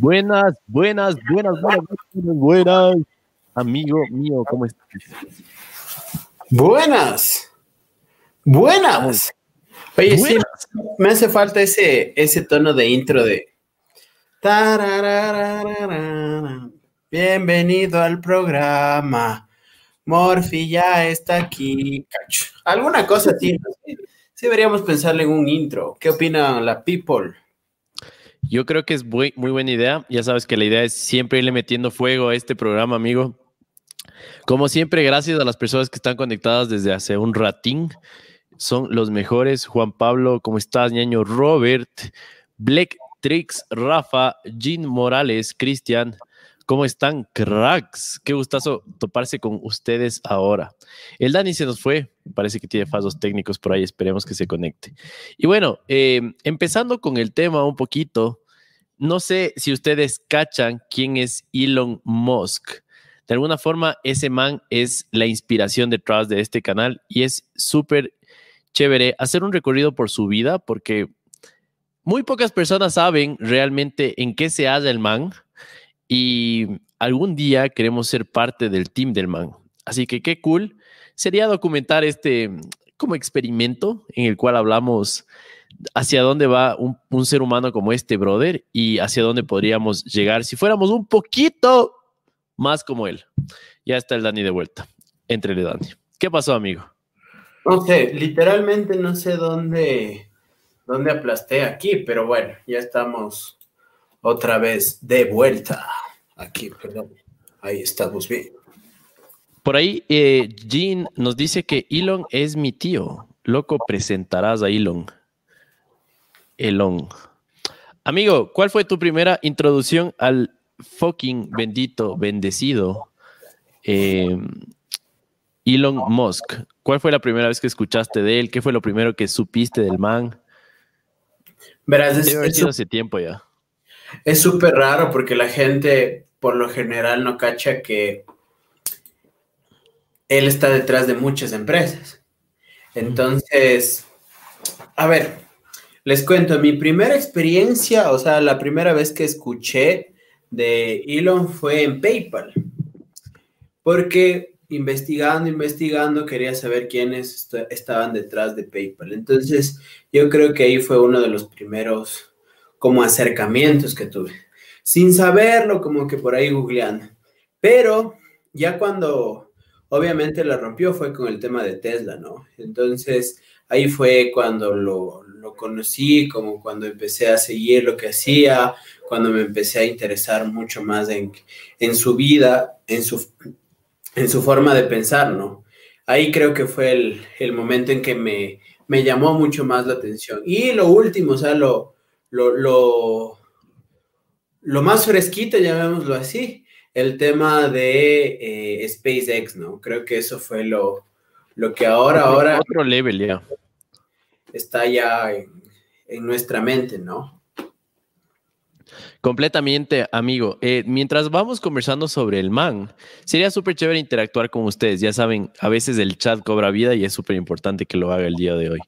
Buenas, buenas, buenas, buenas, buenas, buenas. Amigo mío, ¿cómo estás? Buenas. Buenas. Oye, sí, me hace falta ese, ese tono de intro de. Bienvenido al programa. Morphy ya está aquí. Alguna cosa así. Sí, deberíamos pensarle en un intro. ¿Qué opina la people? Yo creo que es muy, muy buena idea. Ya sabes que la idea es siempre irle metiendo fuego a este programa, amigo. Como siempre, gracias a las personas que están conectadas desde hace un ratín. Son los mejores. Juan Pablo, ¿cómo estás, ñaño? Robert, Black Trix, Rafa, Jean Morales, Cristian. ¿Cómo están, cracks? Qué gustazo toparse con ustedes ahora. El Dani se nos fue. Parece que tiene fallos técnicos por ahí. Esperemos que se conecte. Y bueno, eh, empezando con el tema un poquito. No sé si ustedes cachan quién es Elon Musk. De alguna forma, ese man es la inspiración detrás de este canal y es súper chévere hacer un recorrido por su vida porque muy pocas personas saben realmente en qué se halla el man y algún día queremos ser parte del team del man. Así que qué cool sería documentar este como experimento en el cual hablamos hacia dónde va un, un, ser humano como este brother y hacia dónde podríamos llegar si fuéramos un poquito más como él. Ya está el Dani de vuelta. Entrele, Dani. ¿Qué pasó, amigo? No sé, literalmente no sé dónde, dónde aplasté aquí, pero bueno, ya estamos otra vez de vuelta. Aquí, perdón. Ahí estamos bien. Por ahí, eh, Jean nos dice que Elon es mi tío. Loco, presentarás a Elon. Elon. Amigo, ¿cuál fue tu primera introducción al fucking bendito, bendecido eh, Elon Musk? ¿Cuál fue la primera vez que escuchaste de él? ¿Qué fue lo primero que supiste del man? Verás, es, es, hace tiempo ya. Es súper raro porque la gente por lo general no cacha que él está detrás de muchas empresas. Entonces, a ver, les cuento, mi primera experiencia, o sea, la primera vez que escuché de Elon fue en PayPal, porque investigando, investigando, quería saber quiénes estaban detrás de PayPal. Entonces, yo creo que ahí fue uno de los primeros como acercamientos que tuve, sin saberlo, como que por ahí googleando. Pero ya cuando obviamente la rompió fue con el tema de Tesla, ¿no? Entonces, ahí fue cuando lo, lo conocí, como cuando empecé a seguir lo que hacía, cuando me empecé a interesar mucho más en, en su vida, en su, en su forma de pensar, ¿no? Ahí creo que fue el, el momento en que me, me, llamó mucho más la atención. Y lo último, o sea, lo, lo, lo, lo más fresquito, llamémoslo así, el tema de eh, SpaceX, ¿no? Creo que eso fue lo, lo que ahora, otro, ahora... Otro level, ya. Está ya en, nuestra mente, ¿no? Completamente, amigo. Eh, mientras vamos conversando sobre el man, sería súper chévere interactuar con ustedes. Ya saben, a veces el chat cobra vida y es súper importante que lo haga el día de hoy.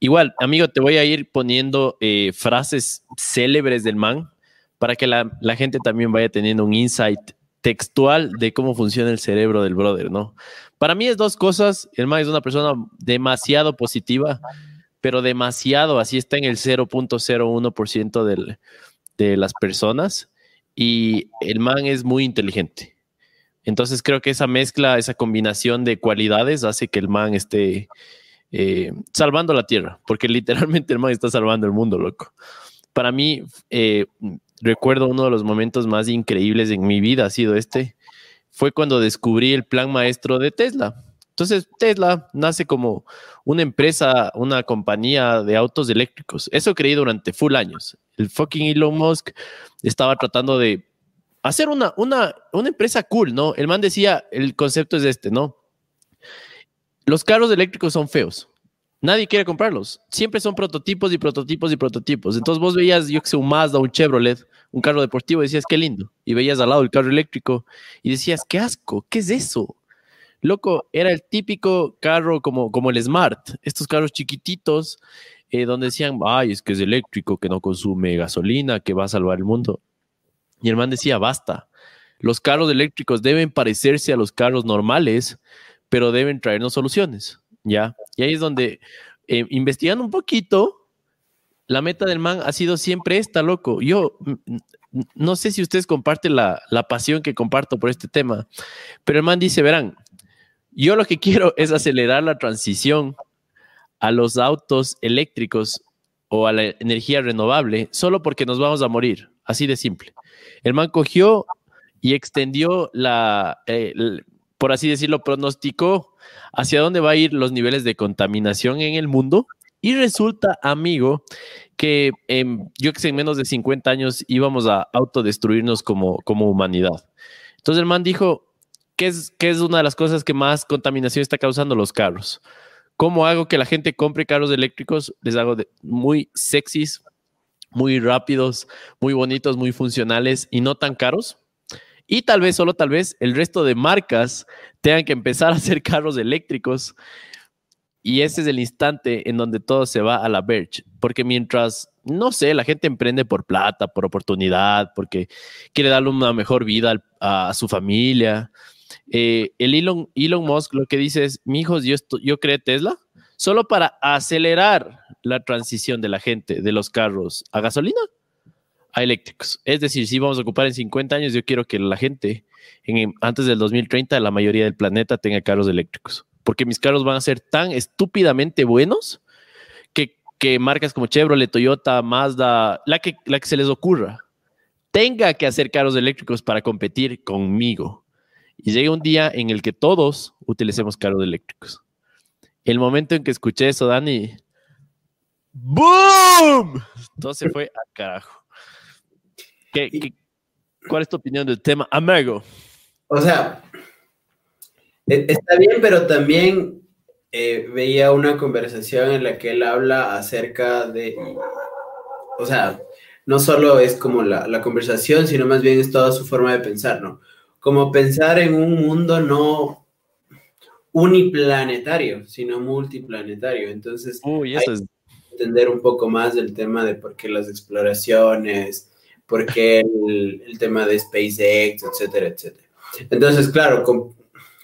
Igual, amigo, te voy a ir poniendo eh, frases célebres del man para que la, gente también vaya teniendo un insight textual de cómo funciona el cerebro del brother, ¿no? Para mí es dos cosas. El man es una persona demasiado positiva, pero demasiado, así está en el 0.01% del de las personas y el man es muy inteligente. Entonces creo que esa mezcla, esa combinación de cualidades hace que el man esté eh, salvando la tierra, porque literalmente el man está salvando el mundo, loco. Para mí, eh, recuerdo uno de los momentos más increíbles en mi vida ha sido este, fue cuando descubrí el plan maestro de Tesla. Entonces, Tesla nace como una empresa, una compañía de autos eléctricos. Eso creí durante full años. El fucking Elon Musk estaba tratando de hacer una, una, una empresa cool, ¿no? El man decía, el concepto es este, ¿no? Los carros eléctricos son feos. Nadie quiere comprarlos. Siempre son prototipos y prototipos y prototipos. Entonces vos veías, yo que sé, un Mazda, un Chevrolet, un carro deportivo, decías, qué lindo. Y veías al lado el carro eléctrico y decías, qué asco, ¿qué es eso? Loco, era el típico carro como, como el Smart, estos carros chiquititos, eh, donde decían, ay, es que es eléctrico, que no consume gasolina, que va a salvar el mundo. Y el man decía, basta, los carros eléctricos deben parecerse a los carros normales, pero deben traernos soluciones, ¿ya? Y ahí es donde, eh, investigando un poquito, la meta del man ha sido siempre esta, loco. Yo no sé si ustedes comparten la, la pasión que comparto por este tema, pero el man dice, verán, yo lo que quiero es acelerar la transición a los autos eléctricos o a la energía renovable solo porque nos vamos a morir, así de simple. El man cogió y extendió la, eh, por así decirlo, pronosticó hacia dónde va a ir los niveles de contaminación en el mundo y resulta, amigo, que yo que sé, en menos de 50 años íbamos a autodestruirnos como, como humanidad. Entonces el man dijo, ¿qué es, ¿qué es una de las cosas que más contaminación está causando los carros? ¿Cómo hago que la gente compre carros eléctricos? Les hago muy sexys, muy rápidos, muy bonitos, muy funcionales y no tan caros. Y tal vez, solo tal vez, el resto de marcas tengan que empezar a hacer carros eléctricos. Y ese es el instante en donde todo se va a la verge. Porque mientras, no sé, la gente emprende por plata, por oportunidad, porque quiere darle una mejor vida a su familia, eh, el Elon, Elon Musk lo que dice es, mi hijos, yo, yo creé Tesla solo para acelerar la transición de la gente de los carros a gasolina a eléctricos. Es decir, si vamos a ocupar en 50 años, yo quiero que la gente en, antes del 2030, la mayoría del planeta tenga carros eléctricos, porque mis carros van a ser tan estúpidamente buenos que, que marcas como Chevrolet, Toyota, Mazda, la que, la que se les ocurra, tenga que hacer carros eléctricos para competir conmigo. Y llega un día en el que todos utilicemos carros eléctricos. El momento en que escuché eso, Dani, ¡boom! Todo se fue a carajo. cuál es tu opinión del tema, amigo? O sea, e, está bien, pero también eh, veía una conversación en la que él habla acerca de, o sea, no solo es como la, la conversación, sino más bien es toda su forma de pensar, ¿no? Como pensar en un mundo no uniplanetario, sino multiplanetario. Entonces, hay que entender un poco más del tema de por qué las exploraciones, por qué el, tema de SpaceX, etcétera, etcétera. Entonces, claro,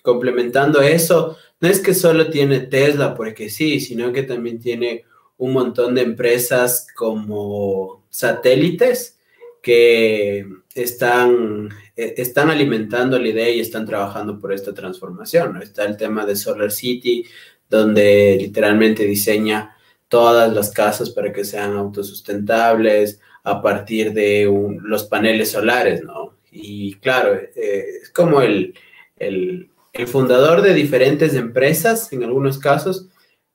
complementando eso, no es que solo tiene Tesla porque sí, sino que también tiene un montón de empresas como satélites que están, eh, están alimentando la idea y están trabajando por esta transformación. Está el tema de Solar City, donde literalmente diseña todas las casas para que sean autosustentables a partir de los paneles solares, ¿no? Y claro, eh, es como el, el, el fundador de diferentes empresas, en algunos casos,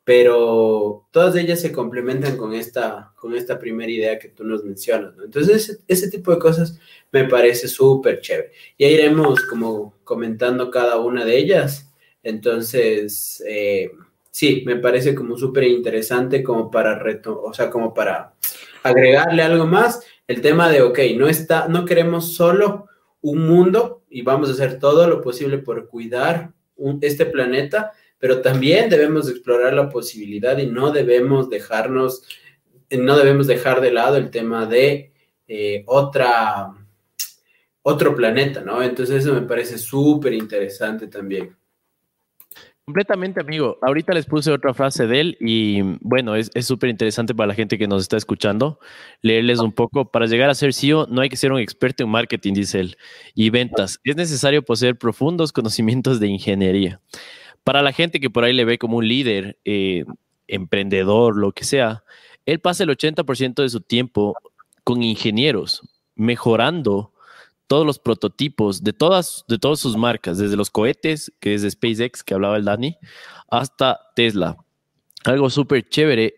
pero todas ellas se complementan con esta, con esta primera idea que tú nos mencionas. Entonces, ese, tipo de cosas me parece súper chévere. Y iremos como comentando cada una de ellas. Entonces, eh, sí, me parece como súper interesante como para reto, o sea, como para agregarle algo más, el tema de, ok, no está, no queremos solo un mundo y vamos a hacer todo lo posible por cuidar este planeta, pero también debemos explorar la posibilidad y no debemos dejarnos, no debemos dejar de lado el tema de eh, otra, otro planeta, ¿no? Entonces eso me parece súper interesante también. Completamente, amigo. Ahorita les puse otra frase de él y bueno, es súper interesante para la gente que nos está escuchando leerles un poco. Para llegar a ser CEO no hay que ser un experto en marketing, dice él, y ventas. Es necesario poseer profundos conocimientos de ingeniería para la gente que por ahí le ve como un líder, eh, emprendedor, lo que sea, él pasa el 80% de su tiempo con ingenieros, mejorando todos los prototipos de todas, de sus marcas, desde los cohetes, que es de SpaceX, que hablaba el Dani, hasta Tesla. Algo súper chévere,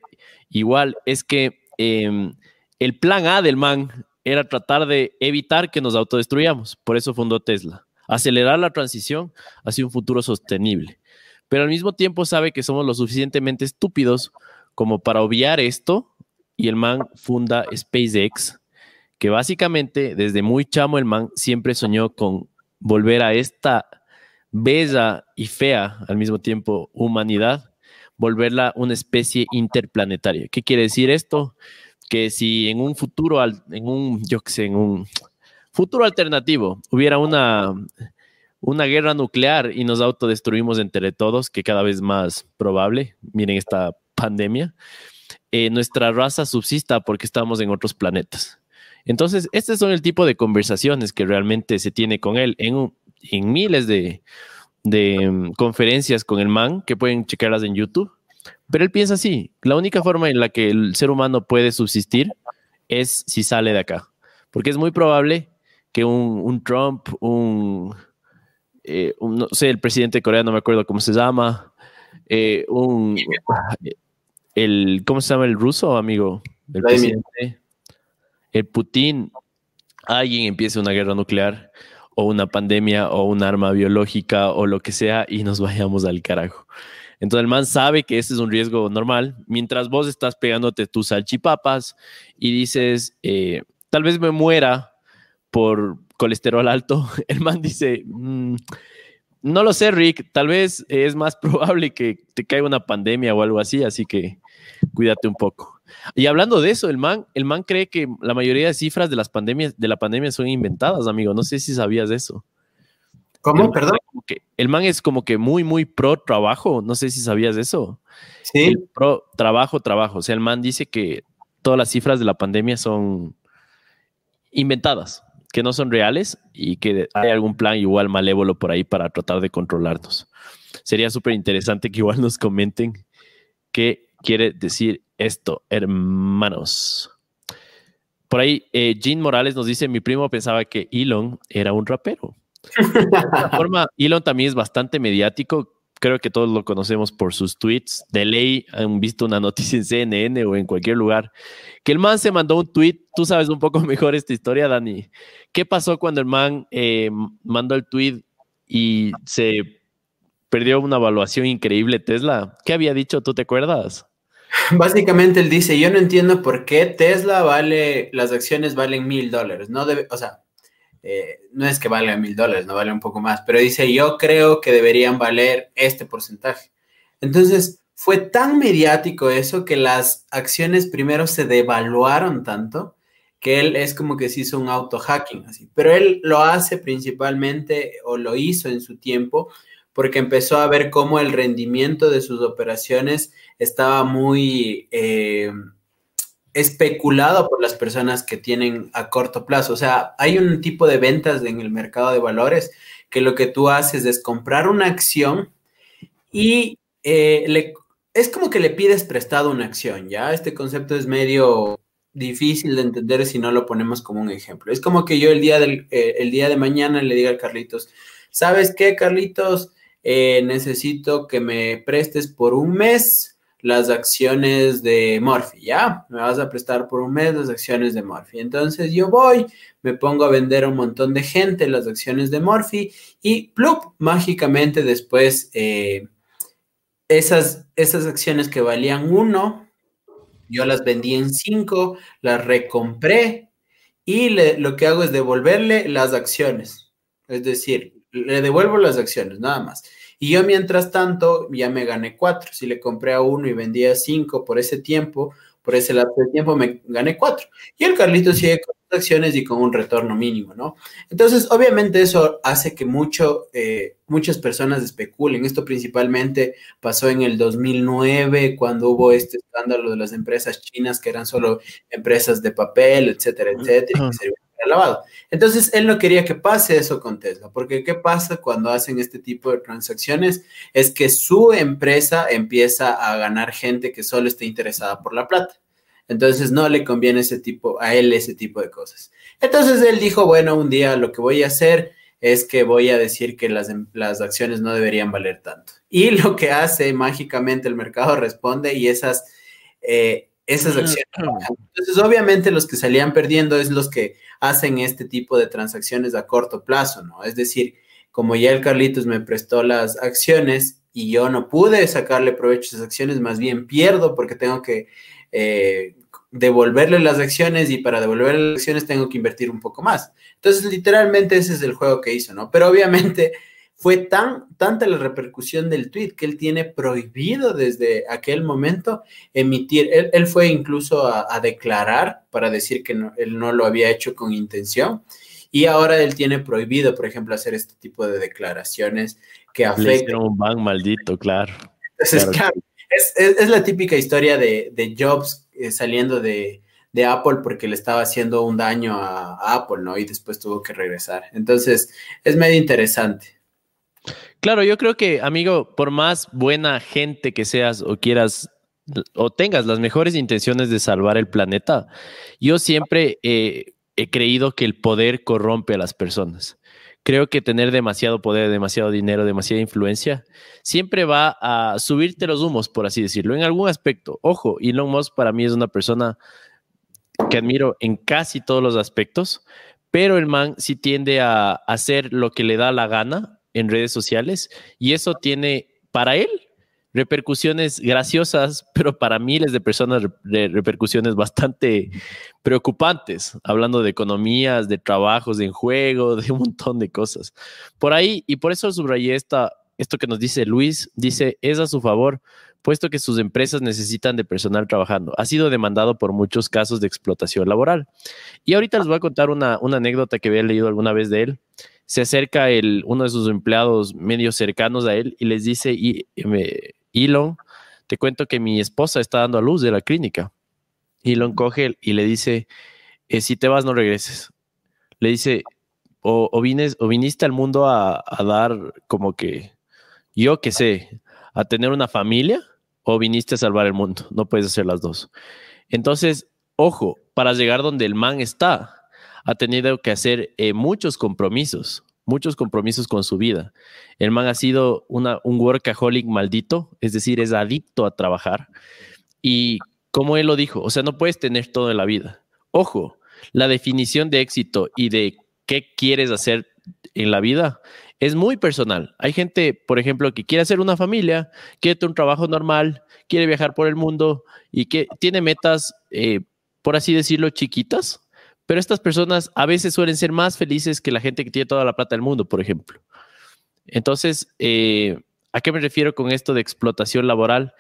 igual, es que em, el plan A del man era tratar de evitar que nos autodestruyamos. Por eso fundó Tesla. Acelerar la transición hacia un futuro sostenible pero al mismo tiempo sabe que somos lo suficientemente estúpidos como para obviar esto y el man funda SpaceX, que básicamente desde muy chamo el man siempre soñó con volver a esta bella y fea al mismo tiempo humanidad, volverla una especie interplanetaria. ¿Qué quiere decir esto? Que si en un futuro, en un, yo qué sé, en un Futuro alternativo, hubiera una, una guerra nuclear y nos autodestruimos entre todos, que cada vez más probable, miren esta pandemia, eh, nuestra raza subsista porque estamos en otros planetas. Entonces, este son el tipo de conversaciones que realmente se tiene con él en, en miles de, de mm, conferencias con el man, que pueden checarlas en YouTube. Pero él piensa así, la única forma en la que el ser humano puede subsistir es si sale de acá. Porque es muy probable que un, un Trump, un, eh, no sé, el presidente de Corea, no me acuerdo cómo se llama, eh, un, el, ¿cómo se llama el ruso, amigo? El presidente, el Putin, alguien empiece una guerra nuclear o una pandemia o un arma biológica o lo que sea y nos vayamos al carajo. Entonces el man sabe que ese es un riesgo normal. Mientras vos estás pegándote tus salchipapas y dices, eh, tal vez me muera por colesterol alto, el man dice, mm, no lo sé, Rick, tal vez es más probable que te caiga una pandemia o algo así, así que cuídate un poco. Y hablando de eso, el man, el man cree que la mayoría de cifras de las pandemias, de la pandemia son inventadas, amigo. No sé si sabías de eso. ¿Cómo? Perdón. el man es como que muy, muy pro trabajo. No sé si sabías de eso. Sí. pro trabajo, trabajo. O sea, el man dice que todas las cifras de la pandemia son inventadas, que no son reales y que hay algún plan igual malévolo por ahí para tratar de controlarnos. Sería súper interesante que igual nos comenten qué quiere decir esto, hermanos. Por ahí, eh, Jean Morales nos dice, mi primo pensaba que Elon era un rapero. De forma, Elon también es bastante mediático. Creo que todos lo conocemos por sus tweets. De ley han visto una noticia en CNN o en cualquier lugar. Que el man se mandó un tweet. Tú sabes un poco mejor esta historia, Dani. ¿Qué pasó cuando el man eh, mandó el tweet y se perdió una evaluación increíble Tesla? ¿Qué había dicho? ¿Tú te acuerdas? Básicamente él dice, yo no entiendo por qué Tesla vale, las acciones valen mil dólares. No debe, o sea, eh, no es que valga mil dólares, no vale un poco más, pero dice, yo creo que deberían valer este porcentaje. Entonces, fue tan mediático eso que las acciones primero se devaluaron tanto que él es como que se hizo un auto hacking así, pero él lo hace principalmente o lo hizo en su tiempo porque empezó a ver cómo el rendimiento de sus operaciones estaba muy eh, especulado por las personas que tienen a corto plazo. O sea, hay un tipo de ventas en el mercado de valores que lo que tú haces es comprar una acción y eh, es como que le pides prestado una acción, ¿ya? Este concepto es medio difícil de entender si no lo ponemos como un ejemplo. Es como que yo el día, del, eh, el día de mañana le diga a Carlitos, ¿sabes qué, Carlitos? necesito que me prestes por un mes las acciones de Morphy, ¿ya? Me vas a prestar por un mes las acciones de Morphy. Entonces yo voy, me pongo a vender a un montón de gente las acciones de Morphy y plup, mágicamente después eh, esas, esas acciones que valían uno, yo las vendí en cinco, las recompré y lo que hago es devolverle las acciones. Es decir, le devuelvo las acciones, nada más. Y yo mientras tanto ya me gané cuatro. Si le compré a uno y vendía cinco por ese tiempo, por ese lapso de tiempo me gané cuatro. Y el Carlito sigue con acciones y con un retorno mínimo, ¿no? Entonces, obviamente eso hace que mucho, eh, muchas personas especulen. Esto principalmente pasó en el 2009, cuando hubo este escándalo de las empresas chinas que eran solo empresas de papel, etcétera, etcétera, Entonces, él no quería que pase eso con Tesla, porque ¿qué pasa cuando hacen este tipo de transacciones? Es que su empresa empieza a ganar gente que solo está interesada por la plata. Entonces, no le conviene ese tipo, a él ese tipo de cosas. Entonces, él dijo, bueno, un día lo que voy a hacer es que voy a decir que las, las acciones no deberían valer tanto. Y lo que hace mágicamente el mercado responde y esas... Eh, esas acciones. Entonces, obviamente, los que salían perdiendo es los que hacen este tipo de transacciones a corto plazo, ¿no? Es decir, como ya el Carlitos me prestó las acciones y yo no pude sacarle provecho a esas acciones, más bien pierdo porque tengo que eh, devolverle las acciones y para devolverle las acciones tengo que invertir un poco más. Entonces, literalmente ese es el juego que hizo, ¿no? Pero obviamente fue tan, tanta la repercusión del tweet que él tiene prohibido desde aquel momento emitir. Él, fue incluso a, declarar para decir que él no lo había hecho con intención. Y ahora él tiene prohibido, por ejemplo, hacer este tipo de declaraciones que afectan. un ban maldito, claro. es, la típica historia de, Jobs eh, saliendo de, Apple porque le estaba haciendo un daño a, Apple, ¿no? Y después tuvo que regresar. Entonces, es medio interesante. Claro, yo creo que, amigo, por más buena gente que seas o quieras o tengas las mejores intenciones de salvar el planeta, yo siempre he creído que el poder corrompe a las personas. Creo que tener demasiado poder, demasiado dinero, demasiada influencia, siempre va a subirte los humos, por así decirlo, en algún aspecto. Ojo, Elon Musk para mí es una persona que admiro en casi todos los aspectos, pero el man sí tiende a hacer lo que le da la gana en redes sociales y eso tiene para él repercusiones graciosas, pero para miles de personas repercusiones bastante preocupantes, hablando de economías, de trabajos en juego, de un montón de cosas. Por ahí, y por eso subrayé esta, esto que nos dice Luis, dice, es a su favor, puesto que sus empresas necesitan de personal trabajando. Ha sido demandado por muchos casos de explotación laboral. Y ahorita les voy a contar una, una anécdota que había leído alguna vez de él se acerca el, uno de sus empleados medio cercanos a él y les dice, y, Elon, te cuento que mi esposa está dando a luz de la clínica. Elon coge y le dice, eh, si te vas no regreses. Le dice, o, o, viniste al mundo a, a dar como que, yo qué sé, a tener una familia o viniste a salvar el mundo. No puedes hacer las dos. Entonces, ojo, para llegar donde el man está, ha tenido que hacer eh, muchos compromisos, muchos compromisos con su vida. El man ha sido una, un workaholic maldito, es decir, es adicto a trabajar. Y como él lo dijo, o sea, no puedes tener todo en la vida. Ojo, la definición de éxito y de qué quieres hacer en la vida es muy personal. Hay gente, por ejemplo, que quiere hacer una familia, quiere tener un trabajo normal, quiere viajar por el mundo y que tiene metas, eh, por así decirlo, chiquitas, pero estas personas a veces suelen ser más felices que la gente que tiene toda la plata del mundo, por ejemplo. Entonces, eh, ¿a qué me refiero con esto de explotación laboral?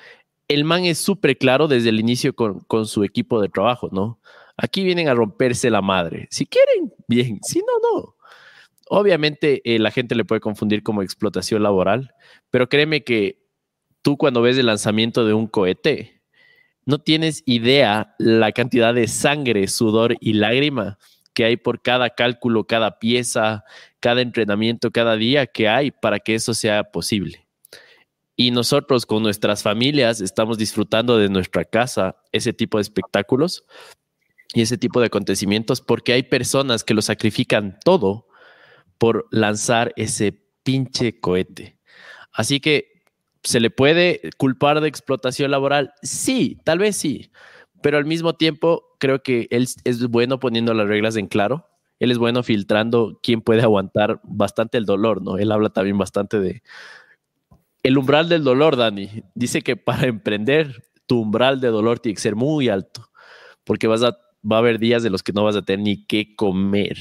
El man es súper claro desde el inicio con, su equipo de trabajo, ¿no? Aquí vienen a romperse la madre. Si quieren, bien. Si no, no. Obviamente eh, la gente le puede confundir como explotación laboral, pero créeme que tú cuando ves el lanzamiento de un cohete, no tienes idea la cantidad de sangre, sudor y lágrima que hay por cada cálculo, cada pieza, cada entrenamiento, cada día que hay para que eso sea posible. Y nosotros con nuestras familias estamos disfrutando de nuestra casa ese tipo de espectáculos y ese tipo de acontecimientos porque hay personas que lo sacrifican todo por lanzar ese pinche cohete. Así que ¿Se le puede culpar de explotación laboral? Sí, tal vez sí, pero al mismo tiempo creo que él es bueno poniendo las reglas en claro. Él es bueno filtrando quién puede aguantar bastante el dolor, ¿no? Él habla también bastante de el umbral del dolor, Dani. Dice que para emprender, tu umbral de dolor tiene que ser muy alto, porque vas a, va a haber días de los que no vas a tener ni qué comer.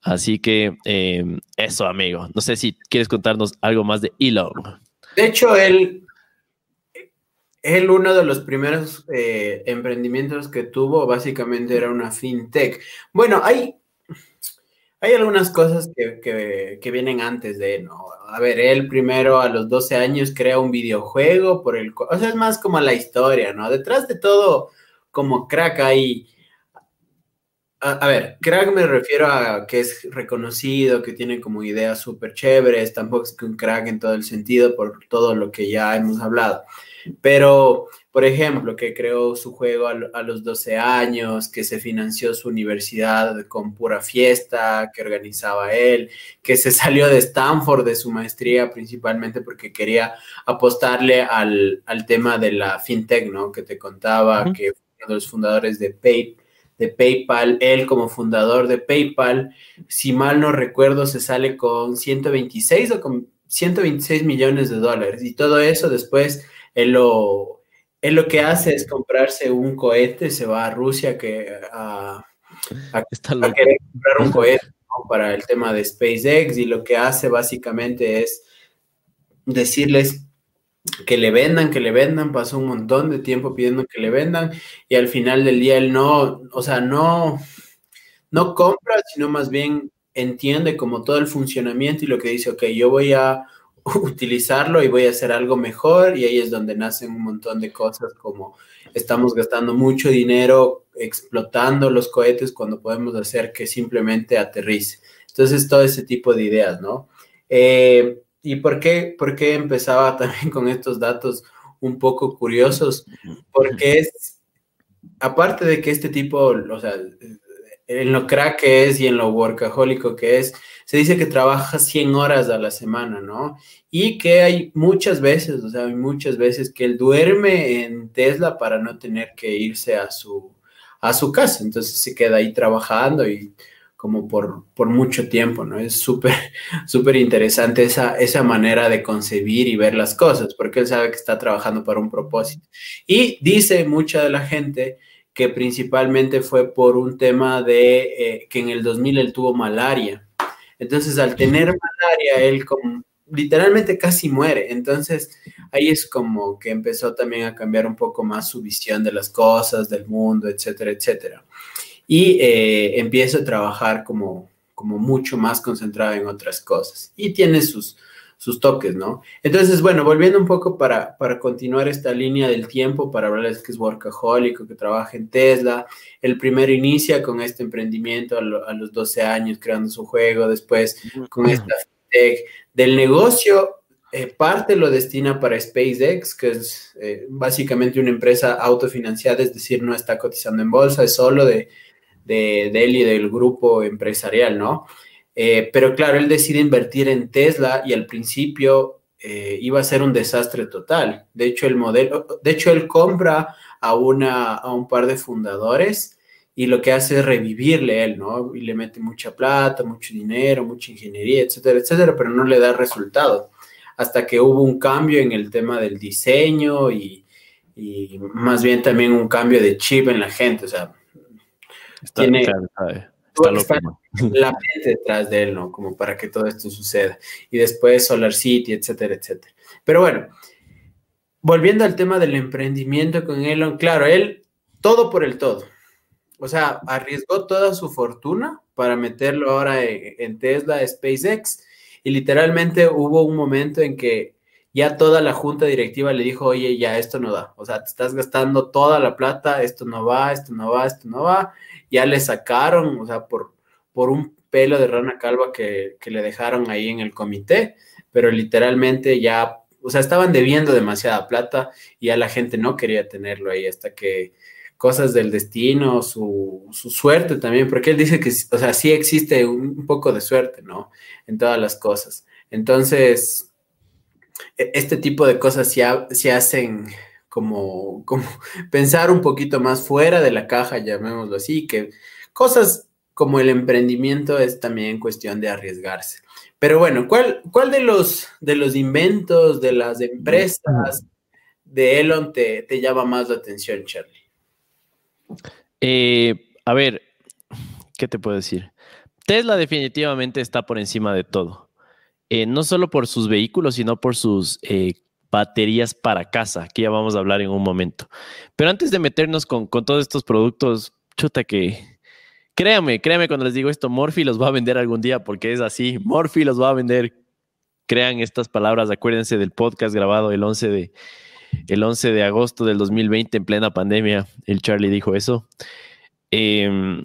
Así que eh, eso, amigo. No sé si quieres contarnos algo más de Elon. De hecho, él, uno de los primeros eh, emprendimientos que tuvo básicamente era una fintech. Bueno, hay, hay algunas cosas que, vienen antes de, ¿no? A ver, él primero a los 12 años crea un videojuego por el... O sea, es más como la historia, ¿no? Detrás de todo, como crack hay a, ver, crack me refiero a que es reconocido, que tiene como ideas súper chéveres, tampoco es que un crack en todo el sentido por todo lo que ya hemos hablado. Pero, por ejemplo, que creó su juego a, los 12 años, que se financió su universidad con pura fiesta que organizaba él, que se salió de Stanford de su maestría principalmente porque quería apostarle al, tema de la fintech, ¿no? Que te contaba, que fue uno de los fundadores de PayPal de PayPal, él como fundador de PayPal, si mal no recuerdo, se sale con 126 o con 126 millones de dólares. Y todo eso después él lo, él lo que hace es comprarse un cohete, se va a Rusia que, a, querer comprar un cohete para el tema de SpaceX y lo que hace básicamente es decirles que le vendan, que le vendan, pasó un montón de tiempo pidiendo que le vendan y al final del día él no, o sea, no, no compra, sino más bien entiende como todo el funcionamiento y lo que dice, ok, yo voy a utilizarlo y voy a hacer algo mejor y ahí es donde nacen un montón de cosas como estamos gastando mucho dinero explotando los cohetes cuando podemos hacer que simplemente aterrice. Entonces, todo ese tipo de ideas, ¿no? Eh, ¿Y por qué, por qué empezaba también con estos datos un poco curiosos? Porque es, aparte de que este tipo, o sea, en lo crack que es y en lo workahólico que es, se dice que trabaja 100 horas a la semana, ¿no? Y que hay muchas veces, o sea, hay muchas veces que él duerme en Tesla para no tener que irse a su, a su casa. Entonces se queda ahí trabajando y como por, por mucho tiempo, ¿no? Es súper, súper interesante esa, esa manera de concebir y ver las cosas, porque él sabe que está trabajando para un propósito. Y dice mucha de la gente que principalmente fue por un tema de eh, que en el 2000 él tuvo malaria. Entonces, al tener malaria, él como, literalmente casi muere. Entonces, ahí es como que empezó también a cambiar un poco más su visión de las cosas, del mundo, etcétera, etcétera. Y eh, empieza a trabajar como, como mucho más concentrado en otras cosas. Y tiene sus, sus toques, ¿no? Entonces, bueno, volviendo un poco para, para continuar esta línea del tiempo, para hablarles que es workaholic, que trabaja en Tesla, el primero inicia con este emprendimiento a, los 12 años creando su juego, después con esta tech del negocio, eh, parte lo destina para SpaceX, que es eh, básicamente una empresa autofinanciada, es decir, no está cotizando en bolsa, es solo de, de, él y del grupo empresarial, ¿no? Eh, pero claro, él decide invertir en Tesla y al principio eh, iba a ser un desastre total. De hecho, el modelo, de hecho, él compra a, una, a un par de fundadores y lo que hace es revivirle él, ¿no? Y le mete mucha plata, mucho dinero, mucha ingeniería, etcétera, etcétera, pero no le da resultado. Hasta que hubo un cambio en el tema del diseño y, y más bien también un cambio de chip en la gente, o sea, tiene, la mente detrás de él, ¿no? Como para que todo esto suceda. Y después Solar City, etcétera, etcétera. Pero bueno, volviendo al tema del emprendimiento con Elon, claro, él todo por el todo. O sea, arriesgó toda su fortuna para meterlo ahora en, Tesla, SpaceX, y literalmente hubo un momento en que ya toda la junta directiva le dijo, oye, ya esto no da, o sea, te estás gastando toda la plata, esto no va, esto no va, esto no va, ya le sacaron, o sea, por, por un pelo de rana calva que, le dejaron ahí en el comité, pero literalmente ya, o sea, estaban debiendo demasiada plata y ya la gente no quería tenerlo ahí hasta que cosas del destino, su, suerte también, porque él dice que, o sea, sí existe un, poco de suerte, ¿no? En todas las cosas. Entonces, e, este tipo de cosas se hacen como, como pensar un poquito más fuera de la caja, llamémoslo así, que cosas como el emprendimiento es también cuestión de arriesgarse. Pero bueno, ¿cuál, cuál de, los, de los inventos, de las empresas de Elon te, llama más la atención, Charlie? Eh, a ver, ¿qué te puedo decir? Tesla definitivamente está por encima de todo. Eh, no solo por sus vehículos, sino por sus eh, baterías para casa, que ya vamos a hablar en un momento. Pero antes de meternos con, todos estos productos, chuta que... Créame, créame cuando les digo esto, Morphy los va a vender algún día porque es así. Morphy los va a vender. Crean estas palabras, acuérdense del podcast grabado el 11 de, el 11 de agosto del 2020 en plena pandemia. El Charlie dijo eso. Em,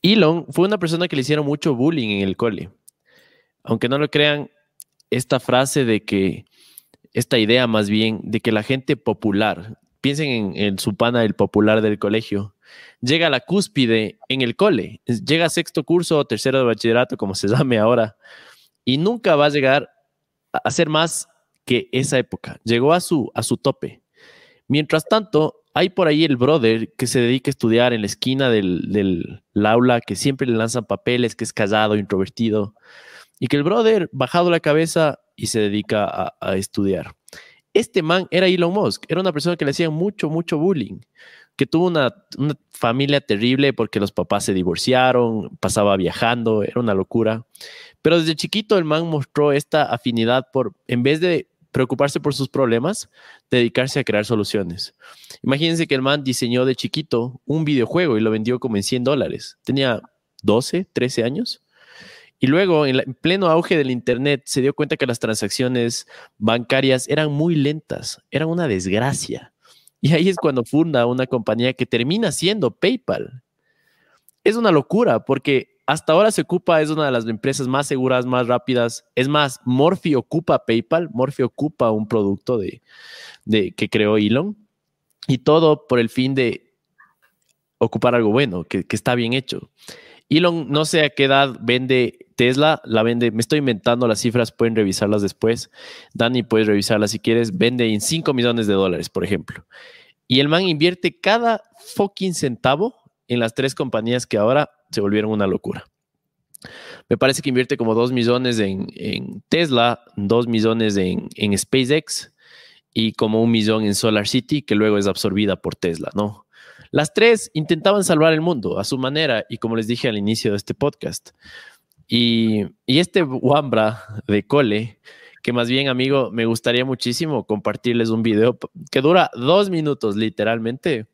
Elon fue una persona que le hicieron mucho bullying en el cole. Aunque no lo crean, esta frase de que, esta idea más bien, de que la gente popular, piensen en, su pana, el popular del colegio, llega a la cúspide en el cole, llega a sexto curso o tercero de bachillerato, como se llame ahora, y nunca va a llegar a ser más que esa época. Llegó a su, a su tope. Mientras tanto, hay por ahí el brother que se dedica a estudiar en la esquina del, del aula, que siempre le lanzan papeles, que es callado, introvertido, y que el brother bajado la cabeza y se dedica a, estudiar. Este man era Elon Musk, era una persona que le hacían mucho, mucho bullying, que tuvo una, familia terrible porque los papás se divorciaron, pasaba viajando, era una locura. Pero desde chiquito el man mostró esta afinidad por, en vez de preocuparse por sus problemas, dedicarse a crear soluciones. Imagínense que el man diseñó de chiquito un videojuego y lo vendió como en 100 dólares. Tenía 12, 13 años. Y luego, en, en, pleno auge del Internet, se dio cuenta que las transacciones bancarias eran muy lentas, eran una desgracia. Y ahí es cuando funda una compañía que termina siendo PayPal. Es una locura porque hasta ahora se ocupa, es una de las empresas más seguras, más rápidas. Es más, Morphy ocupa PayPal, Morphy ocupa un producto de, que creó Elon. Y todo por el fin de ocupar algo bueno, que está bien hecho. Elon, no sé a qué edad vende Tesla, la vende, me estoy inventando las cifras, pueden revisarlas después. Dani, puedes revisarlas si quieres, vende en 5 millones de dólares, por ejemplo. Y el man invierte cada fucking centavo en las tres compañías que ahora se volvieron una locura. Me parece que invierte como 2 millones en, en, Tesla, 2 millones en, en SpaceX y como un millón en Solar City, que luego es absorbida por Tesla, ¿no? Las tres intentaban salvar el mundo a su manera y como les dije al inicio de este podcast. Y, y este Wambra de Cole, que más bien, amigo, me gustaría muchísimo compartirles un video que dura dos minutos literalmente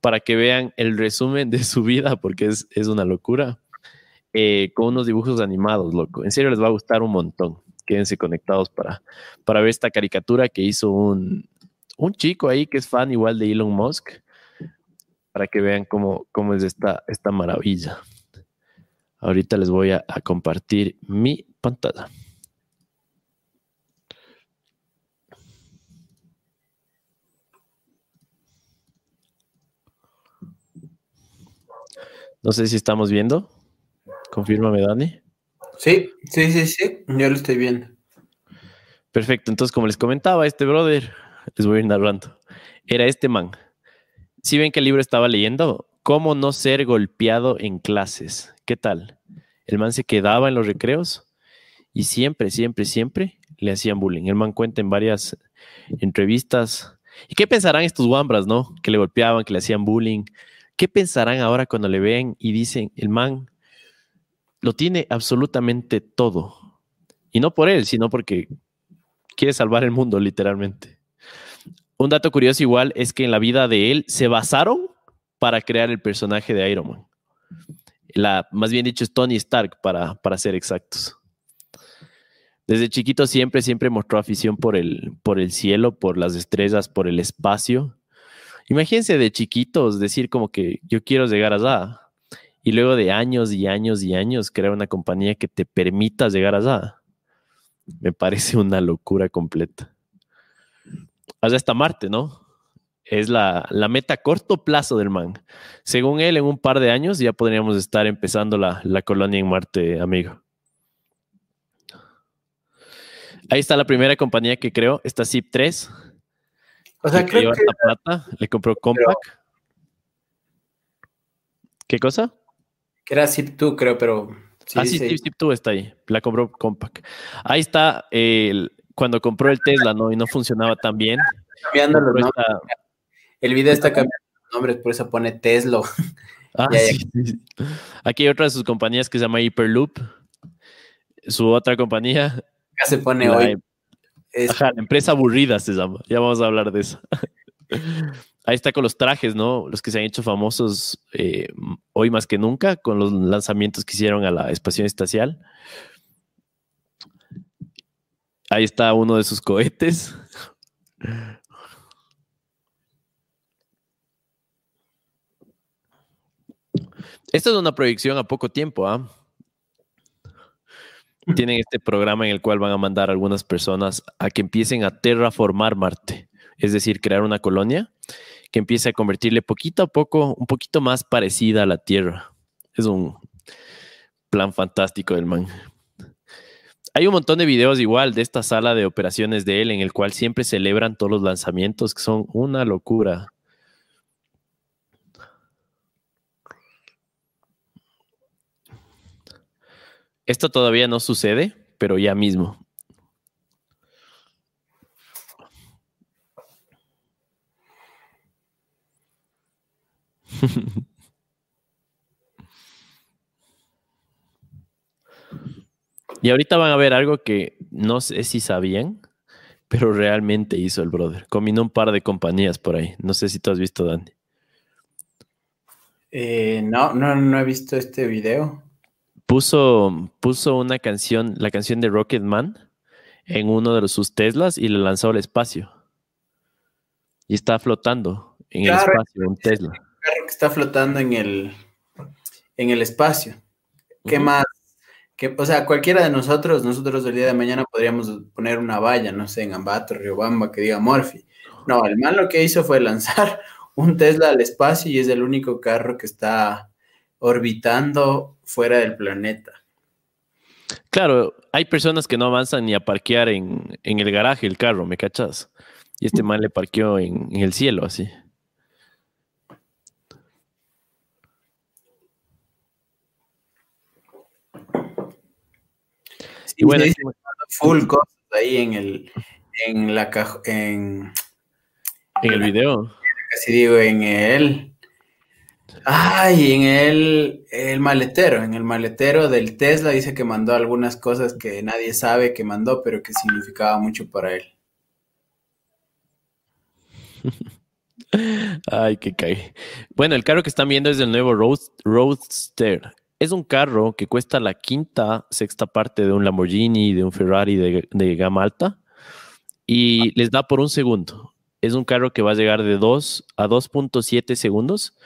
para que vean el resumen de su vida, porque es, es una locura, eh, con unos dibujos animados, loco. En serio les va a gustar un montón. Quédense conectados para, para ver esta caricatura que hizo un, un chico ahí que es fan igual de Elon Musk para que vean cómo, cómo es esta, esta maravilla. Ahorita les voy a, a compartir mi pantalla. No sé si estamos viendo. Confírmame, Dani. Sí, sí, sí, sí. Yo lo estoy viendo. Perfecto. Entonces, como les comentaba, este brother, les voy a ir narrando. Era este man. Si ven que el libro estaba leyendo, ¿Cómo no ser golpeado en clases? ¿Qué tal? El man se quedaba en los recreos y siempre, siempre, siempre le hacían bullying. El man cuenta en varias entrevistas. ¿Y qué pensarán estos guambras, no? Que le golpeaban, que le hacían bullying. ¿Qué pensarán ahora cuando le ven y dicen, el man lo tiene absolutamente todo? Y no por él, sino porque quiere salvar el mundo, literalmente. Un dato curioso igual es que en la vida de él se basaron para crear el personaje de Iron Man. La, más bien dicho, es Tony Stark, para, para ser exactos. Desde chiquito siempre, siempre mostró afición por el, por el cielo, por las estrellas, por el espacio. Imagínense de chiquitos decir como que yo quiero llegar allá. Y luego de años y años y años crear una compañía que te permita llegar allá. Me parece una locura completa está Marte, ¿no? Es la, la, meta a corto plazo del man. Según él, en un par de años ya podríamos estar empezando la, la colonia en Marte, amigo. Ahí está la primera compañía que creó, esta zip 3. O sea, que creo que... plata, le compró Compaq. ¿Qué cosa? Que era zip 2, creo, pero... Sí, ah, sí, sí. Zip 2 está ahí. La compró Compaq. Ahí está el, cuando compró el Tesla, ¿no? Y no funcionaba tan bien. Cambiando los nombres. Esta... El video está cambiando los nombres, por eso pone Tesla. Ah, ya, sí, sí. Aquí hay otra de sus compañías que se llama Hyperloop. Su otra compañía. Ya se pone la, hoy. Es... Ajá, la empresa aburrida se llama. Ya vamos a hablar de eso. Ahí está con los trajes, ¿no? Los que se han hecho famosos eh, hoy más que nunca, con los lanzamientos que hicieron a la estación espacial. Ahí está uno de sus cohetes. Esta es una proyección a poco tiempo, ¿ah? Tienen este programa en el cual van a mandar a algunas personas a que empiecen a terraformar Marte, es decir, crear una colonia que empiece a convertirle poquito a poco, un poquito más parecida a la Tierra. Es un plan fantástico del man hay un montón de videos igual de esta sala de operaciones de él en el cual siempre celebran todos los lanzamientos que son una locura. Esto todavía no sucede, pero ya mismo. Y ahorita van a ver algo que no sé si sabían, pero realmente hizo el brother. Combinó un par de compañías por ahí. No sé si tú has visto, Dani. Eh, no, no, no he visto este video. Puso, puso una canción, la canción de Rocket Man, en uno de sus Teslas y le lanzó al espacio. Y está flotando en el espacio, un Tesla. que está flotando en el, en el espacio. ¿Qué más? Que, o sea, cualquiera de nosotros, nosotros el día de mañana podríamos poner una valla, no sé, en Ambato, Riobamba, que diga Morphy. No, el man lo que hizo fue lanzar un Tesla al espacio y es el único carro que está orbitando fuera del planeta. Claro, hay personas que no avanzan ni a parquear en, el garaje el carro, ¿me cachas? Y este man le parqueó en, el cielo, así. Y bueno, full cosas ahí en el en la en, en el video. Casi digo en el Ay, en el, el, maletero, en el maletero del Tesla dice que mandó algunas cosas que nadie sabe que mandó, pero que significaba mucho para él. Ay, qué cae. Bueno, el carro que están viendo es el nuevo Roadster. Es un carro que cuesta la quinta, sexta parte de un Lamborghini, de un Ferrari de, de gama alta y les da por un segundo. Es un carro que va a llegar de 2 a 2.7 segundos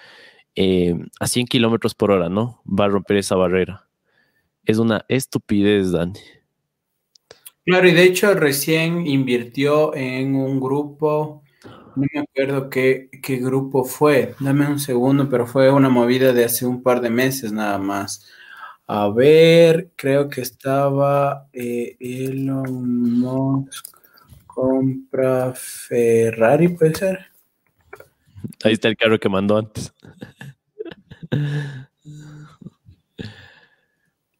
eh, a 100 kilómetros por hora, ¿no? Va a romper esa barrera. Es una estupidez, Dani. Claro, y de hecho recién invirtió en un grupo, no me acuerdo qué, grupo fue, dame un segundo, pero fue una movida de hace un par de meses nada más. A ver, creo que estaba eh, Elon Musk compra Ferrari, ¿puede ser? Ahí está el carro que mandó antes.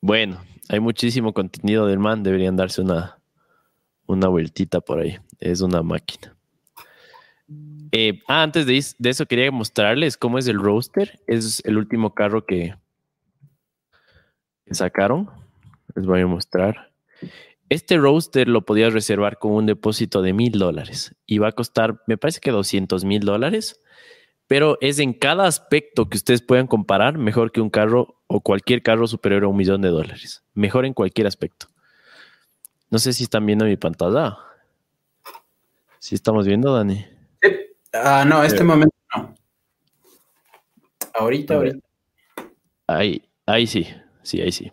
Bueno, hay muchísimo contenido del man, deberían darse una, una vueltita por ahí. Es una máquina. Eh, ah, antes de, eso quería mostrarles cómo es el Roadster. Es el último carro que, sacaron. Les voy a mostrar. Este Roadster lo podías reservar con un depósito de mil dólares y va a costar, me parece que 200 mil dólares pero es en cada aspecto que ustedes puedan comparar mejor que un carro o cualquier carro superior a un millón de dólares. Mejor en cualquier aspecto. No sé si están viendo mi pantalla. Si estamos viendo, Dani. Ah, no, este momento no. Ahorita, ahorita. Ahí, ahí sí, sí, ahí sí.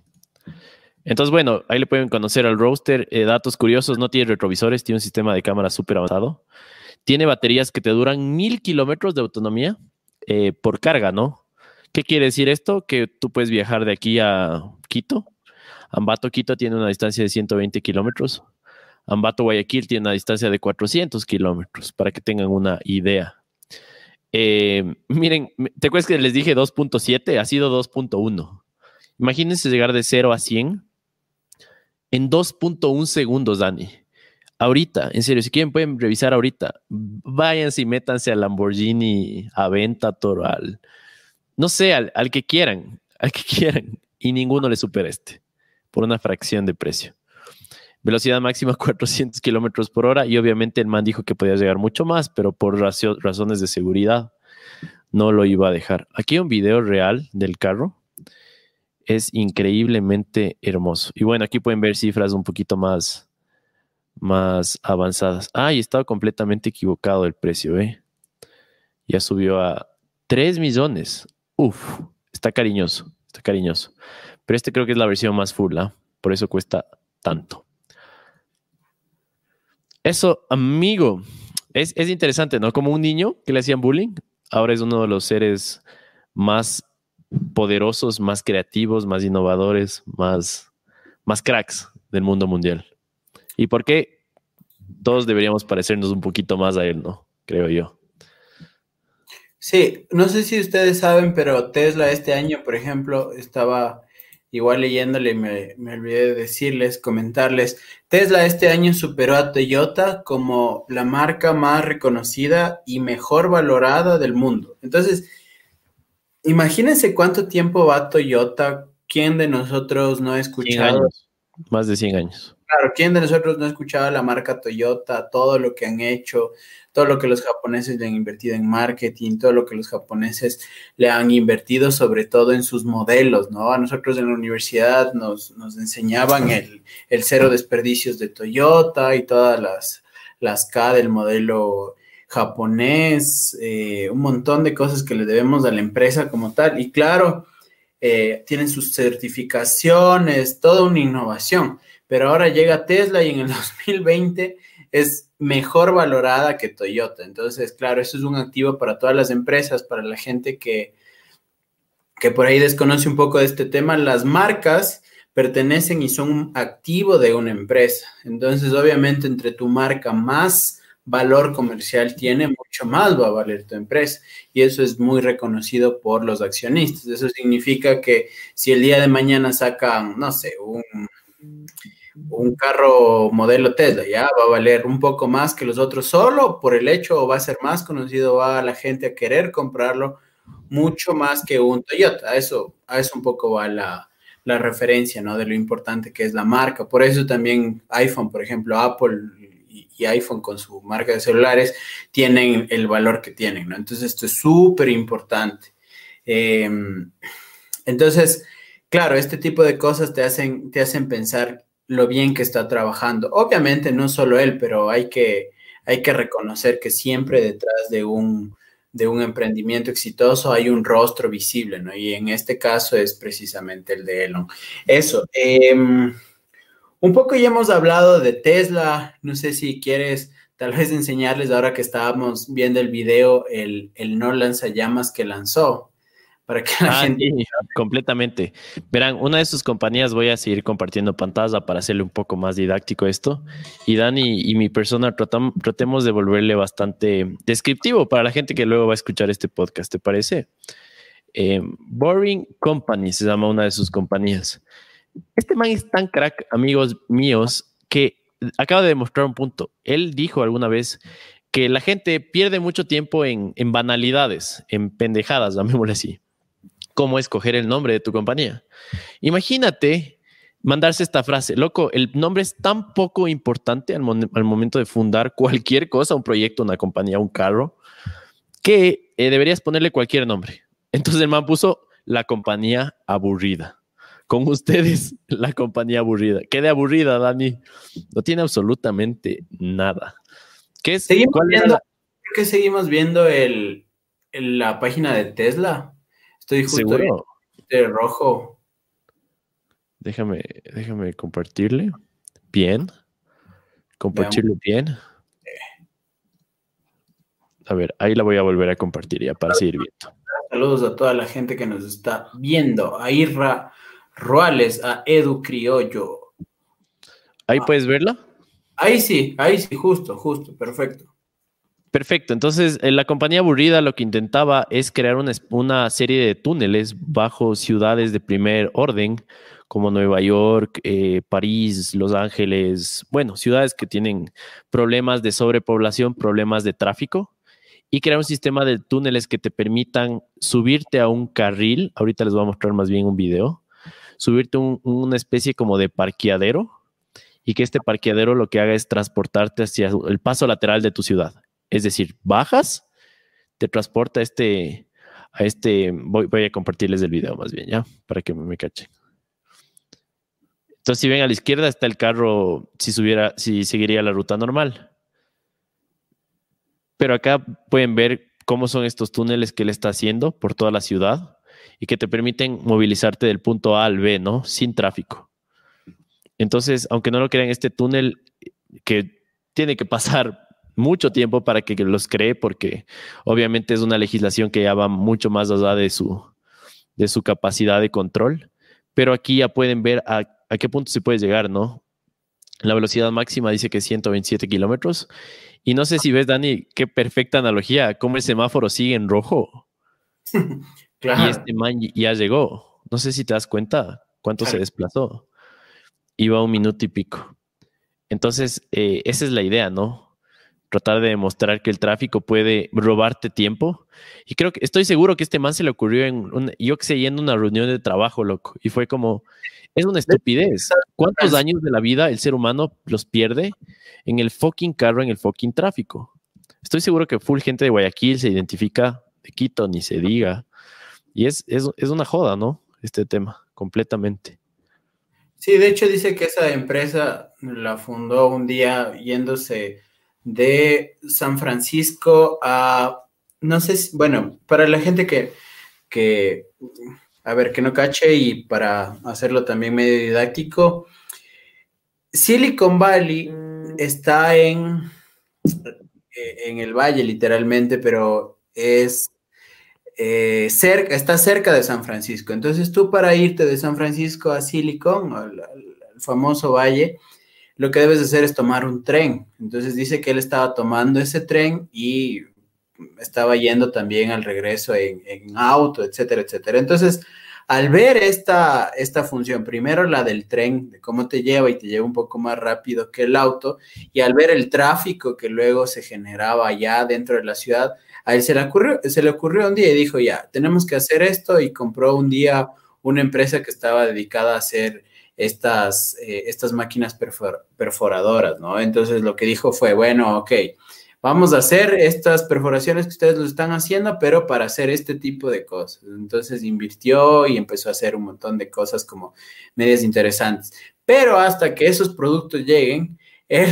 Entonces, bueno, ahí le pueden conocer al roster. Eh, datos curiosos, no tiene retrovisores, tiene un sistema de cámara súper avanzado. Tiene baterías que te duran mil kilómetros de autonomía eh, por carga, ¿no? ¿Qué quiere decir esto? Que tú puedes viajar de aquí a Quito. Ambato Quito tiene una distancia de 120 kilómetros. Ambato Guayaquil tiene una distancia de 400 kilómetros, para que tengan una idea. Eh, miren, ¿te acuerdas que les dije 2.7? Ha sido 2.1. Imagínense llegar de 0 a 100 en 2.1 segundos, Dani ahorita, en serio, si quieren pueden revisar ahorita. Váyanse y métanse al Lamborghini Aventador, al, no sé, al, que quieran, al que quieran, y ninguno le supera este, por una fracción de precio. Velocidad máxima 400 kilómetros por hora, y obviamente el man dijo que podía llegar mucho más, pero por razones de seguridad no lo iba a dejar. Aquí hay un video real del carro. Es increíblemente hermoso. Y bueno, aquí pueden ver cifras un poquito más, más avanzadas. Ay, estaba completamente equivocado el precio, ¿eh? Ya subió a 3 millones. Uf, está cariñoso, está cariñoso. Pero este creo que es la versión más full, ¿ah? Por eso cuesta tanto. Eso, amigo, es, es interesante, ¿no? Como un niño que le hacían bullying, ahora es uno de los seres más poderosos, más creativos, más innovadores, más, más cracks del mundo mundial. ¿Y por qué todos deberíamos parecernos un poquito más a él, no? Creo yo. Sí, no sé si ustedes saben, pero Tesla este año, por ejemplo, estaba igual leyéndole, me, me olvidé de decirles, comentarles, Tesla este año superó a Toyota como la marca más reconocida y mejor valorada del mundo. Entonces, imagínense cuánto tiempo va Toyota, quién de nosotros no ha escuchado. Más de 100 años Claro, ¿quién de nosotros no ha escuchado la marca Toyota, todo lo que han hecho, todo lo que los japoneses le han invertido en marketing, todo lo que los japoneses le han invertido sobre todo en sus modelos, ¿no? A nosotros en la universidad nos, enseñaban el, cero desperdicios de Toyota y todas las, las K del modelo japonés, eh, un montón de cosas que le debemos a la empresa como tal. Y claro, eh, tienen sus certificaciones, toda una innovación pero ahora llega Tesla y en el 2020 es mejor valorada que Toyota. Entonces, claro, eso es un activo para todas las empresas, para la gente que, que por ahí desconoce un poco de este tema. Las marcas pertenecen y son un activo de una empresa. Entonces, obviamente, entre tu marca más valor comercial tiene, mucho más va a valer tu empresa. Y eso es muy reconocido por los accionistas. Eso significa que si el día de mañana sacan, no sé, un un carro modelo Tesla, ya va a valer un poco más que los otros solo por el hecho o va a ser más conocido, va a la gente a querer comprarlo mucho más que un Toyota. A eso, a eso un poco va la, referencia, ¿no? De lo importante que es la marca. Por eso también iPhone, por ejemplo, Apple y, iPhone con su marca de celulares tienen el valor que tienen, ¿no? Entonces esto es súper importante. Em, entonces, claro, este tipo de cosas te hacen, te hacen pensar lo bien que está trabajando. Obviamente no solo él, pero hay que, hay que reconocer que siempre detrás de un, de un emprendimiento exitoso hay un rostro visible, ¿no? Y en este caso es precisamente el de Elon. Eso. Em, un poco ya hemos hablado de Tesla. No sé si quieres tal vez enseñarles ahora que estábamos viendo el video, el, el no lanzallamas que lanzó para que la ah, gente... completamente. Verán, una de sus compañías voy a seguir compartiendo pantalla para hacerle un poco más didáctico esto. Y Dani y mi persona tratemos de volverle bastante descriptivo para la gente que luego va a escuchar este podcast, ¿te parece? Eh, Boring Company se llama una de sus compañías. Este man es tan crack, amigos míos, que acaba de demostrar un punto. Él dijo alguna vez que la gente pierde mucho tiempo en, en banalidades, en pendejadas, llamémosle así cómo escoger el nombre de tu compañía. Imagínate mandarse esta frase, loco, el nombre es tan poco importante al, momento de fundar cualquier cosa, un proyecto, una compañía, un carro, que eh, deberías ponerle cualquier nombre. Entonces el man puso la compañía aburrida. Con ustedes, la compañía aburrida. ¿Qué de aburrida, Dani? No tiene absolutamente nada. ¿Qué es? Seguimos viendo, que seguimos viendo el, la página de Tesla. Estoy justo de rojo. Déjame, déjame compartirle. Bien. Compartirlo bien. A ver, ahí la voy a volver a compartir ya para seguir viendo. Saludos a toda la gente que nos está viendo. A Irra Ruales, a Edu Criollo. ¿Ahí ah. puedes verla? Ahí sí, ahí sí, justo, justo, perfecto. Perfecto. Entonces, eh, la compañía aburrida lo que intentaba es crear una, serie de túneles bajo ciudades de primer orden, como Nueva York, eh, París, Los Ángeles, bueno, ciudades que tienen problemas de sobrepoblación, problemas de tráfico, y crear un sistema de túneles que te permitan subirte a un carril. Ahorita les voy a mostrar más bien un video. Subirte a una especie como de parqueadero y que este parqueadero lo que haga es transportarte hacia el paso lateral de tu ciudad. Es decir, bajas, te transporta a este, a este, voy, a compartirles el video más bien, ¿ya? Para que me, cachen. Entonces, si ven a la izquierda está el carro, si subiera, si seguiría la ruta normal. Pero acá pueden ver cómo son estos túneles que él está haciendo por toda la ciudad y que te permiten movilizarte del punto A al B, ¿no? Sin tráfico. Entonces, aunque no lo crean, este túnel que tiene que pasar mucho tiempo para que los cree, porque obviamente es una legislación que ya va mucho más allá de su, de su capacidad de control. Pero aquí ya pueden ver a, qué punto se puede llegar, ¿no? La velocidad máxima dice que es 127 kilómetros. Y no sé si ves, Dani, qué perfecta analogía, cómo el semáforo sigue en rojo. claro. Y este man ya llegó. No sé si te das cuenta cuánto se desplazó. Iba un minuto y pico. Entonces, eh, esa es la idea, ¿no? Tratar de demostrar que el tráfico puede robarte tiempo. Y creo que estoy seguro que este man se le ocurrió en, yo que sé, yendo una reunión de trabajo, loco. Y fue como, es una estupidez. ¿Cuántos años de la vida el ser humano los pierde en el fucking carro, en el fucking tráfico? Estoy seguro que full gente de Guayaquil se identifica, de Quito, ni se diga. Y es, es, es una joda, ¿no? Este tema, completamente. Sí, de hecho dice que esa empresa la fundó un día yéndose de San Francisco a, no sé, si, bueno, para la gente que, que, a ver, que no cache y para hacerlo también medio didáctico, Silicon Valley está en, en el valle literalmente, pero es eh, cerca, está cerca de San Francisco. Entonces tú para irte de San Francisco a Silicon, al famoso valle, lo que debes hacer es tomar un tren. Entonces dice que él estaba tomando ese tren y estaba yendo también al regreso en, auto, etcétera, etcétera. Entonces, al ver esta, esta función, primero la del tren, de cómo te lleva y te lleva un poco más rápido que el auto, y al ver el tráfico que luego se generaba allá dentro de la ciudad, a él se le ocurrió, se le ocurrió un día y dijo, ya, tenemos que hacer esto y compró un día una empresa que estaba dedicada a hacer estas, eh, estas máquinas perforadoras, ¿no? Entonces lo que dijo fue, bueno, ok, vamos a hacer estas perforaciones que ustedes lo están haciendo, pero para hacer este tipo de cosas. Entonces invirtió y empezó a hacer un montón de cosas como medias interesantes. Pero hasta que esos productos lleguen, él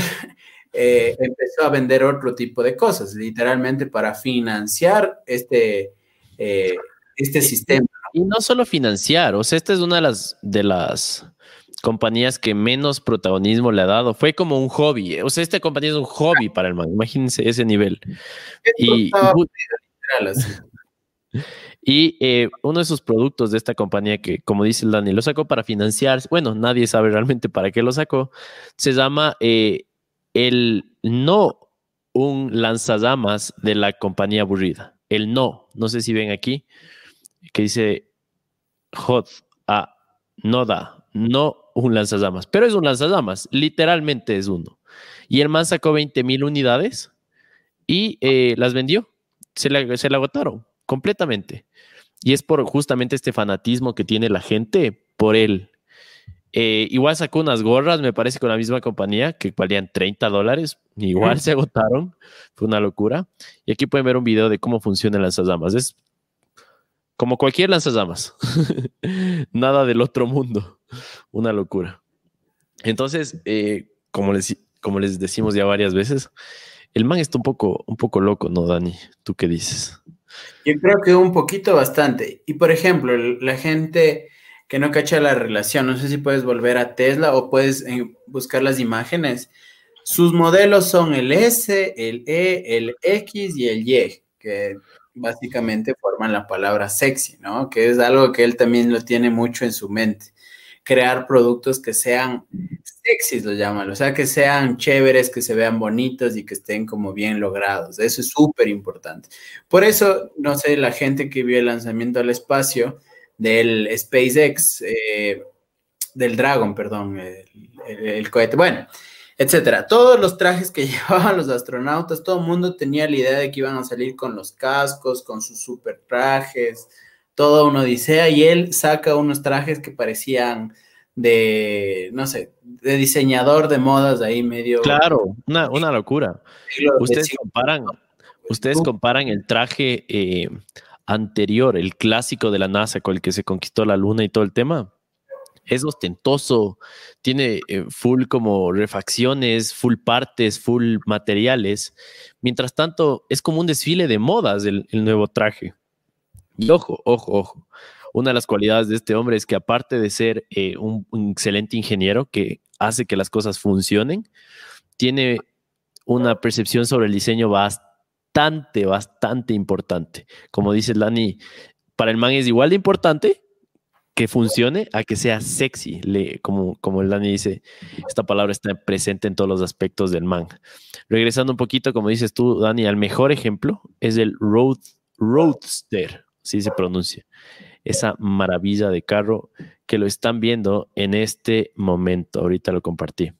eh, empezó a vender otro tipo de cosas, literalmente para financiar este, eh, este sistema. Y no solo financiar, o sea, esta es una de las, de las compañías que menos protagonismo le ha dado. Fue como un hobby. O sea, esta compañía es un hobby para el man. Imagínense ese nivel. Y, y eh, uno de sus productos de esta compañía que, como dice el Dani, lo sacó para financiar. Bueno, nadie sabe realmente para qué lo sacó. Se llama eh, el no un lanzallamas de la compañía aburrida. El no. No sé si ven aquí que dice hot a no da, no un lanzallamas, pero es un lanzallamas, literalmente es uno. Y el man sacó 20 mil unidades y eh, las vendió, se le, se agotaron completamente. Y es por justamente este fanatismo que tiene la gente por él. Eh, igual sacó unas gorras, me parece, con la misma compañía, que valían 30 dólares. Igual se agotaron. Fue una locura. Y aquí pueden ver un video de cómo funciona el lanzallamas. Es como cualquier lanzallamas. Nada del otro mundo. Una locura. Entonces, eh, como, les, como les decimos ya varias veces, el man está un poco, un poco loco, ¿no, Dani? ¿Tú qué dices? Yo creo que un poquito bastante. Y por ejemplo, la gente que no cacha la relación, no sé si puedes volver a Tesla o puedes eh, buscar las imágenes. Sus modelos son el S, el E, el X y el Y, que básicamente forman la palabra sexy, ¿no? Que es algo que él también lo tiene mucho en su mente crear productos que sean sexys, lo llaman, o sea, que sean chéveres, que se vean bonitos y que estén como bien logrados. Eso es súper importante. Por eso, no sé, la gente que vio el lanzamiento al espacio del SpaceX, eh, del Dragon, perdón, el, cohete, bueno, etcétera. Todos los trajes que llevaban los astronautas, todo el mundo tenía la idea de que iban a salir con los cascos, con sus super trajes, toda una odisea y él saca unos trajes que parecían de, no sé, de diseñador de modas de ahí medio. Claro, una, una locura. Ustedes comparan, ustedes comparan el traje eh, anterior, el clásico de la NASA con el que se conquistó la luna y todo el tema. Es ostentoso, tiene eh, full como refacciones, full partes, full materiales. Mientras tanto, es como un desfile de modas el nuevo traje. Y ojo, ojo, ojo. Una de las cualidades de este hombre es que aparte de ser eh, un, excelente ingeniero que hace que las cosas funcionen, tiene una percepción sobre el diseño bastante, bastante importante. Como dice Lani, para el man es igual de importante que funcione a que sea sexy. Le, como, como el Dani dice, esta palabra está presente en todos los aspectos del man. Regresando un poquito, como dices tú, Dani, al mejor ejemplo es el Road, Roadster así se pronuncia, esa maravilla de carro que lo están viendo en este momento. Ahorita lo compartí.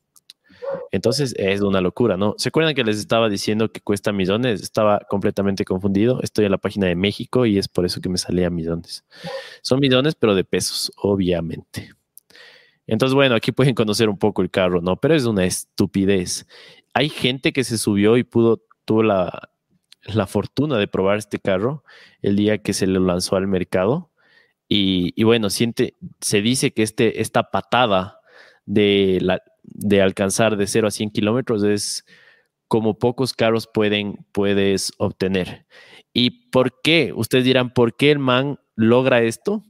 Entonces es una locura, ¿no? ¿Se acuerdan que les estaba diciendo que cuesta millones? Estaba completamente confundido. Estoy en la página de México y es por eso que me salía millones. Son millones, pero de pesos, obviamente. Entonces, bueno, aquí pueden conocer un poco el carro, ¿no? Pero es una estupidez. Hay gente que se subió y pudo, tuvo la, la fortuna de probar este carro el día que se le lanzó al mercado. Y, bueno, siente, se dice que este, esta patada de, la, de alcanzar de 0 a 100 kilómetros es como pocos carros pueden, puedes obtener. ¿Y por qué? Ustedes dirán, ¿por qué el man logra esto?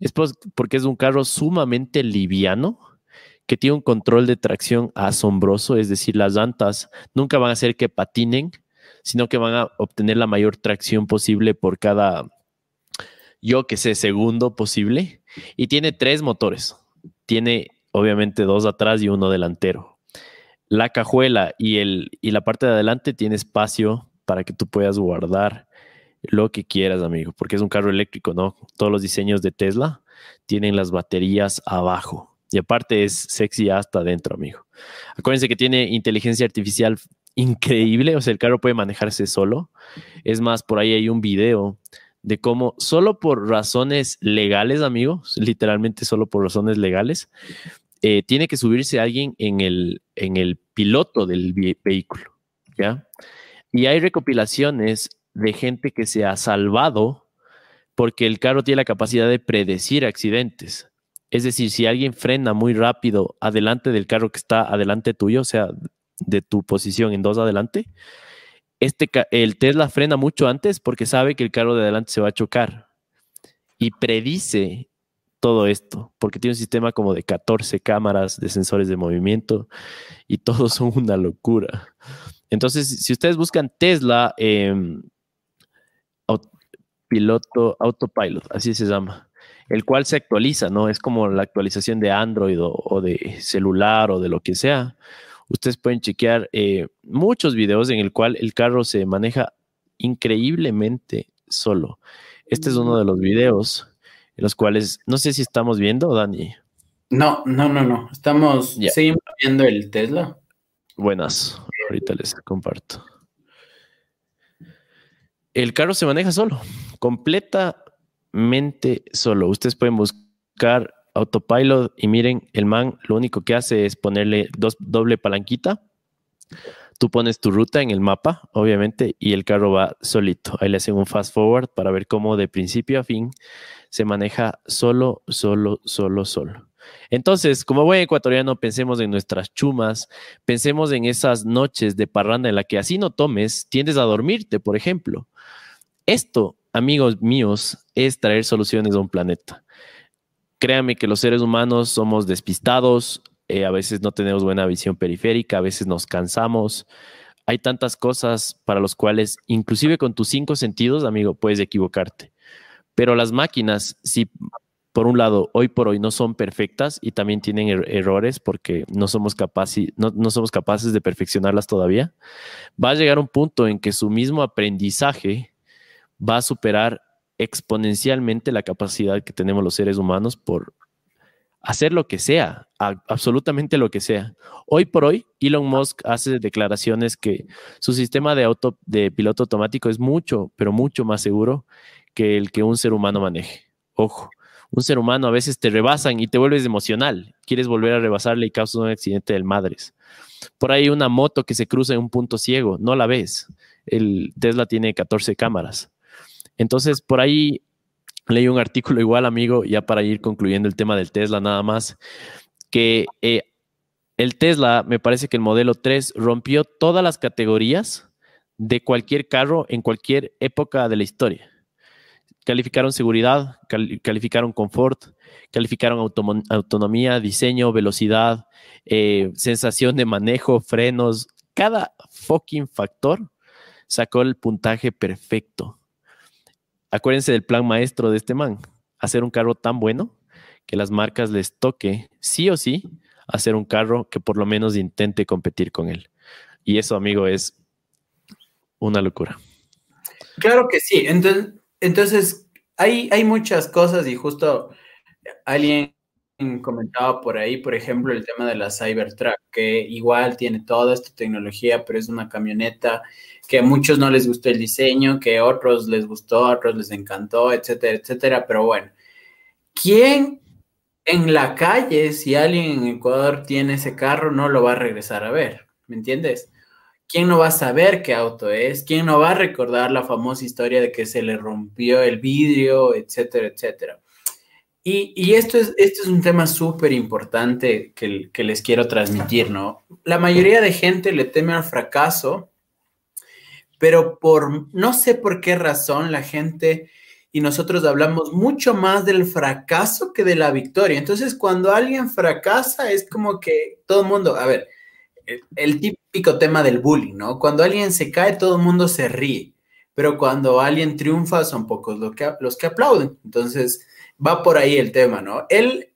Es porque es un carro sumamente liviano, que tiene un control de tracción asombroso, es decir, las llantas nunca van a hacer que patinen, sino que van a obtener la mayor tracción posible por cada, yo que sé, segundo posible. Y tiene tres motores. Tiene obviamente dos atrás y uno delantero. La cajuela y, el, y la parte de adelante tiene espacio para que tú puedas guardar lo que quieras, amigo, porque es un carro eléctrico, ¿no? Todos los diseños de Tesla tienen las baterías abajo. Y aparte es sexy hasta adentro, amigo. Acuérdense que tiene inteligencia artificial increíble, o sea, el carro puede manejarse solo. Es más, por ahí hay un video de cómo solo por razones legales, amigos, literalmente solo por razones legales, eh, tiene que subirse alguien en el, en el piloto del vehículo, ¿ya? Y hay recopilaciones de gente que se ha salvado porque el carro tiene la capacidad de predecir accidentes. Es decir, si alguien frena muy rápido adelante del carro que está adelante tuyo, o sea, de tu posición en dos adelante, este, el Tesla frena mucho antes porque sabe que el carro de adelante se va a chocar y predice todo esto, porque tiene un sistema como de 14 cámaras de sensores de movimiento y todos son una locura. Entonces, si ustedes buscan Tesla, em, piloto autopilot, así se llama, el cual se actualiza, ¿no? Es como la actualización de Android o, de celular o de lo que sea. Ustedes pueden chequear eh, muchos videos en el cual el carro se maneja increíblemente solo. Este es uno de los videos en los cuales, no sé si estamos viendo, Dani. No, no, no, no. Estamos, viendo el Tesla. Buenas, ahorita les comparto. El carro se maneja solo, completamente solo. Ustedes pueden buscar autopilot y miren, el man lo único que hace es ponerle dos, doble palanquita. Tú pones tu ruta en el mapa, obviamente, y el carro va solito. Ahí le hacen un fast forward para ver cómo de principio a fin se maneja solo, solo, solo, solo. Entonces, como buen ecuatoriano, pensemos en nuestras chumas, pensemos en esas noches de parranda en la que así no tomes, tiendes a dormirte, por ejemplo. Esto, amigos míos, es traer soluciones a un planeta. Créanme que los seres humanos somos despistados, eh, a veces no tenemos buena visión periférica, a veces nos cansamos. Hay tantas cosas para las cuales, inclusive con tus cinco sentidos, amigo, puedes equivocarte. Pero las máquinas, si por un lado, hoy por hoy no son perfectas y también tienen er-, errores porque no somos, capaces, no, no somos capaces de perfeccionarlas todavía, va a llegar un punto en que su mismo aprendizaje va a superar exponencialmente la capacidad que tenemos los seres humanos por hacer lo que sea, absolutamente lo que sea. Hoy por hoy, Elon Musk hace declaraciones que su sistema de auto de piloto automático es mucho, pero mucho más seguro que el que un ser humano maneje. Ojo, un ser humano a veces te rebasan y te vuelves emocional. Quieres volver a rebasarle y causas un accidente del madres. Por ahí una moto que se cruza en un punto ciego, no la ves. El Tesla tiene 14 cámaras. Entonces, por ahí leí un artículo igual, amigo, ya para ir concluyendo el tema del Tesla nada más, que eh, el Tesla, me parece que el modelo 3 rompió todas las categorías de cualquier carro en cualquier época de la historia. Calificaron seguridad, calificaron confort, calificaron autonomía, diseño, velocidad, eh, sensación de manejo, frenos. Cada fucking factor sacó el puntaje perfecto. Acuérdense del plan maestro de este man, hacer un carro tan bueno que las marcas les toque sí o sí hacer un carro que por lo menos intente competir con él. Y eso, amigo, es una locura. Claro que sí. Entonces, entonces, hay, hay muchas cosas y justo alguien comentaba por ahí, por ejemplo, el tema de la Cybertruck, que igual tiene toda esta tecnología, pero es una camioneta que a muchos no les gustó el diseño, que a otros les gustó, a otros les encantó, etcétera, etcétera. Pero bueno, ¿quién en la calle, si alguien en Ecuador tiene ese carro, no lo va a regresar a ver? ¿Me entiendes? ¿Quién no va a saber qué auto es? ¿Quién no va a recordar la famosa historia de que se le rompió el vidrio, etcétera, etcétera? Y, esto, es, esto es un tema súper importante que, que, les quiero transmitir, ¿no? La mayoría de gente le teme al fracaso, pero por no sé por qué razón la gente y nosotros hablamos mucho más del fracaso que de la victoria. Entonces, cuando alguien fracasa, es como que todo el mundo, a ver, el, típico tema del bullying, ¿no? Cuando alguien se cae, todo el mundo se ríe, pero cuando alguien triunfa, son pocos los que, los que aplauden. Entonces, va por ahí el tema, ¿no? Él,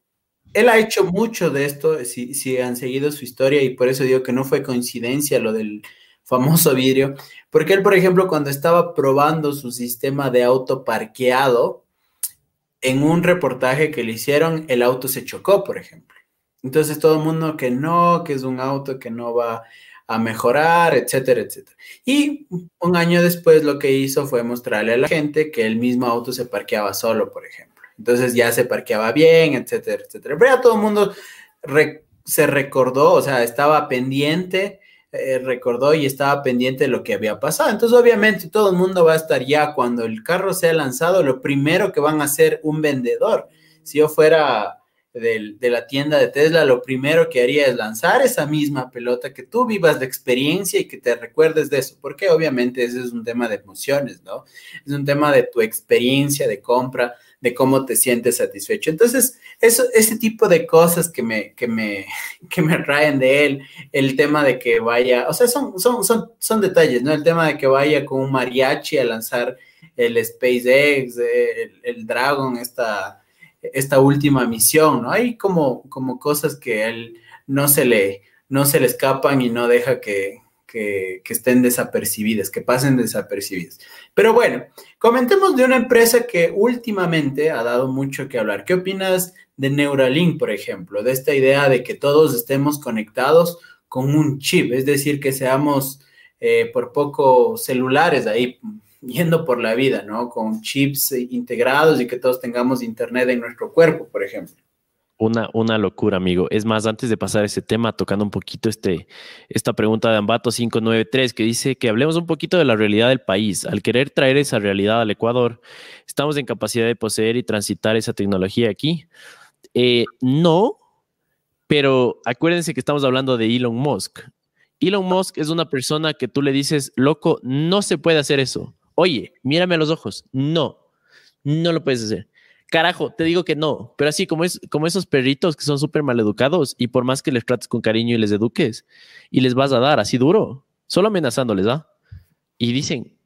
él ha hecho mucho de esto, si, si han seguido su historia, y por eso digo que no fue coincidencia lo del famoso vidrio, porque él, por ejemplo, cuando estaba probando su sistema de auto parqueado, en un reportaje que le hicieron, el auto se chocó, por ejemplo. Entonces todo el mundo que no, que es un auto que no va a mejorar, etcétera, etcétera. Y un año después lo que hizo fue mostrarle a la gente que el mismo auto se parqueaba solo, por ejemplo. Entonces ya se parqueaba bien, etcétera, etcétera. Pero ya todo el mundo se recordó, o sea, estaba pendiente, eh, recordó y estaba pendiente de lo que había pasado. Entonces, obviamente, todo el mundo va a estar ya cuando el carro sea lanzado, lo primero que van a hacer un vendedor. Si yo fuera de, la tienda de Tesla, lo primero que haría es lanzar esa misma pelota, que tú vivas la experiencia y que te recuerdes de eso, porque obviamente ese es un tema de emociones, ¿no? Es un tema de tu experiencia de compra, de cómo te sientes satisfecho. Entonces, eso, ese tipo de cosas que me, que me, que me raen de él, el tema de que vaya, o sea, son, son, son, son detalles, ¿no? El tema de que vaya con un mariachi a lanzar el SpaceX, el, Dragon, esta, esta última misión, ¿no? Hay como, como cosas que él no se le, no se le escapan y no deja que, que, estén desapercibidas, que pasen desapercibidas. Pero bueno, comentemos de una empresa que últimamente ha dado mucho que hablar. ¿Qué opinas de Neuralink, por ejemplo? De esta idea de que todos estemos conectados con un chip, es decir, que seamos eh, por poco celulares ahí yendo por la vida, ¿no? Con chips integrados y que todos tengamos internet en nuestro cuerpo, por ejemplo. Una, una locura, amigo. Es más, antes de pasar ese tema, tocando un poquito este, esta pregunta de Ambato 593, que dice que hablemos un poquito de la realidad del país. Al querer traer esa realidad al Ecuador, ¿estamos en capacidad de poseer y transitar esa tecnología aquí? Eh, no, pero acuérdense que estamos hablando de Elon Musk. Elon Musk es una persona que tú le dices, loco, no se puede hacer eso. Oye, mírame a los ojos. No, no lo puedes hacer. Carajo, te digo que no, pero así como, es, como esos perritos que son súper maleducados y por más que les trates con cariño y les eduques y les vas a dar así duro, solo amenazándoles, ¿ah? Y dicen,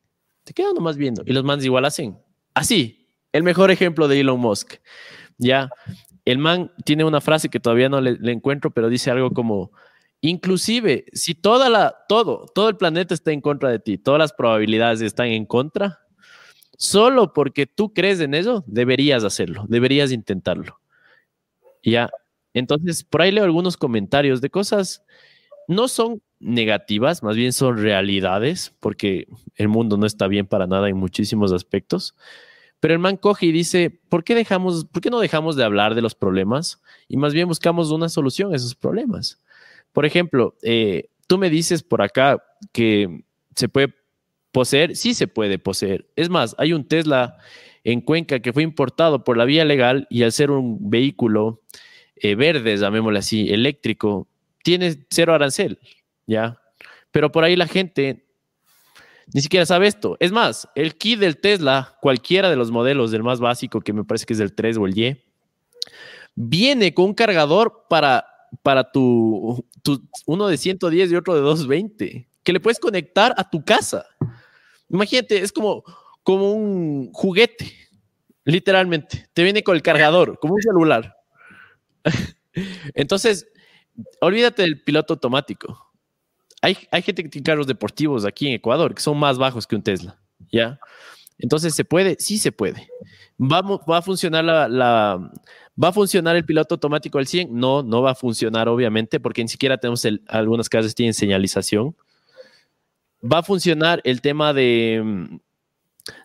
te quedan nomás viendo. Y los mans igual hacen. Así, el mejor ejemplo de Elon Musk. Ya, el man tiene una frase que todavía no le, le encuentro, pero dice algo como, inclusive, si toda la, todo, todo el planeta está en contra de ti, todas las probabilidades están en contra, Solo porque tú crees en eso, deberías hacerlo, deberías intentarlo. Ya, entonces por ahí leo algunos comentarios de cosas, no son negativas, más bien son realidades, porque el mundo no está bien para nada en muchísimos aspectos. Pero el man coge y dice, ¿por qué, dejamos, ¿por qué no dejamos de hablar de los problemas y más bien buscamos una solución a esos problemas? Por ejemplo, eh, tú me dices por acá que se puede Poseer, sí se puede poseer. Es más, hay un Tesla en Cuenca que fue importado por la vía legal y al ser un vehículo eh, verde, llamémosle así, eléctrico, tiene cero arancel, ¿ya? Pero por ahí la gente ni siquiera sabe esto. Es más, el kit del Tesla, cualquiera de los modelos, del más básico, que me parece que es el 3 o el Y, viene con un cargador para, para tu, tu uno de 110 y otro de 220, que le puedes conectar a tu casa. Imagínate, es como, como un juguete, literalmente. Te viene con el cargador, como un celular. Entonces, olvídate del piloto automático. Hay, hay gente que tiene carros deportivos aquí en Ecuador que son más bajos que un Tesla, ¿ya? Entonces, ¿se puede? Sí se puede. ¿Va, va a funcionar la, ¿Va a funcionar el piloto automático al 100? No, no va a funcionar, obviamente, porque ni siquiera tenemos algunas casas tienen señalización. ¿Va a funcionar el tema de,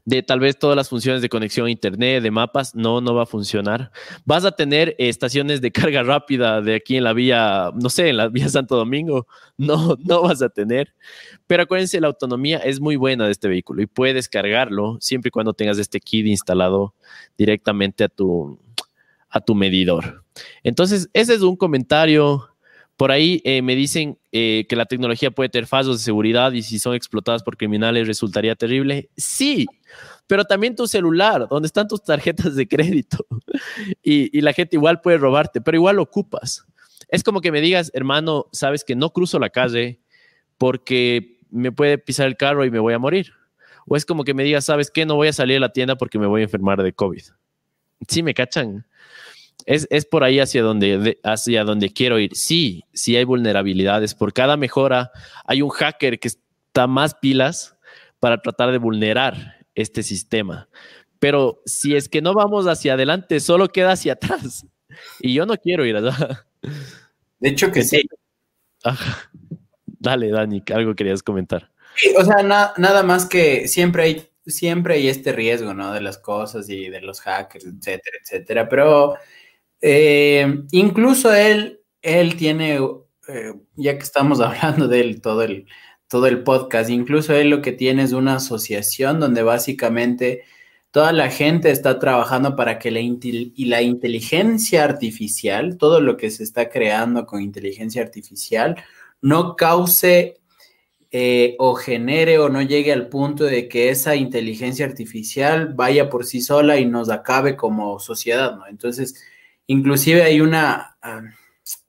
de tal vez todas las funciones de conexión a internet, de mapas, no, no va a funcionar. Vas a tener estaciones de carga rápida de aquí en la vía, no sé, en la vía Santo Domingo, no, no vas a tener. Pero acuérdense, la autonomía es muy buena de este vehículo y puedes cargarlo siempre y cuando tengas este kit instalado directamente a tu, a tu medidor. Entonces, ese es un comentario por ahí eh, me dicen eh, que la tecnología puede tener fallos de seguridad y si son explotadas por criminales resultaría terrible. Sí, pero también tu celular, donde están tus tarjetas de crédito y, la gente igual puede robarte, pero igual lo ocupas. Es como que me digas, hermano, sabes que no cruzo la calle porque me puede pisar el carro y me voy a morir. O es como que me digas, sabes que no voy a salir a la tienda porque me voy a enfermar de COVID. Sí, me cachan es, por ahí hacia donde, hacia donde quiero ir. Sí, sí hay vulnerabilidades. Por cada mejora hay un hacker que está más pilas para tratar de vulnerar este sistema. Pero si es que no vamos hacia adelante, solo queda hacia atrás. Y yo no quiero ir allá. De hecho que sí. Dale, Dani, algo querías comentar. o sea, nada más que siempre hay, siempre hay este riesgo, ¿no? De las cosas y de los hackers, etcétera, etcétera. Pero eh, incluso él, él tiene, eh, ya que estamos hablando de él todo el, todo el podcast, incluso él lo que tiene es una asociación donde básicamente toda la gente está trabajando para que la, y la inteligencia artificial, todo lo que se está creando con inteligencia artificial, no cause eh, o genere o no llegue al punto de que esa inteligencia artificial vaya por sí sola y nos acabe como sociedad, ¿no? Entonces, Inclusive hay una... Ah,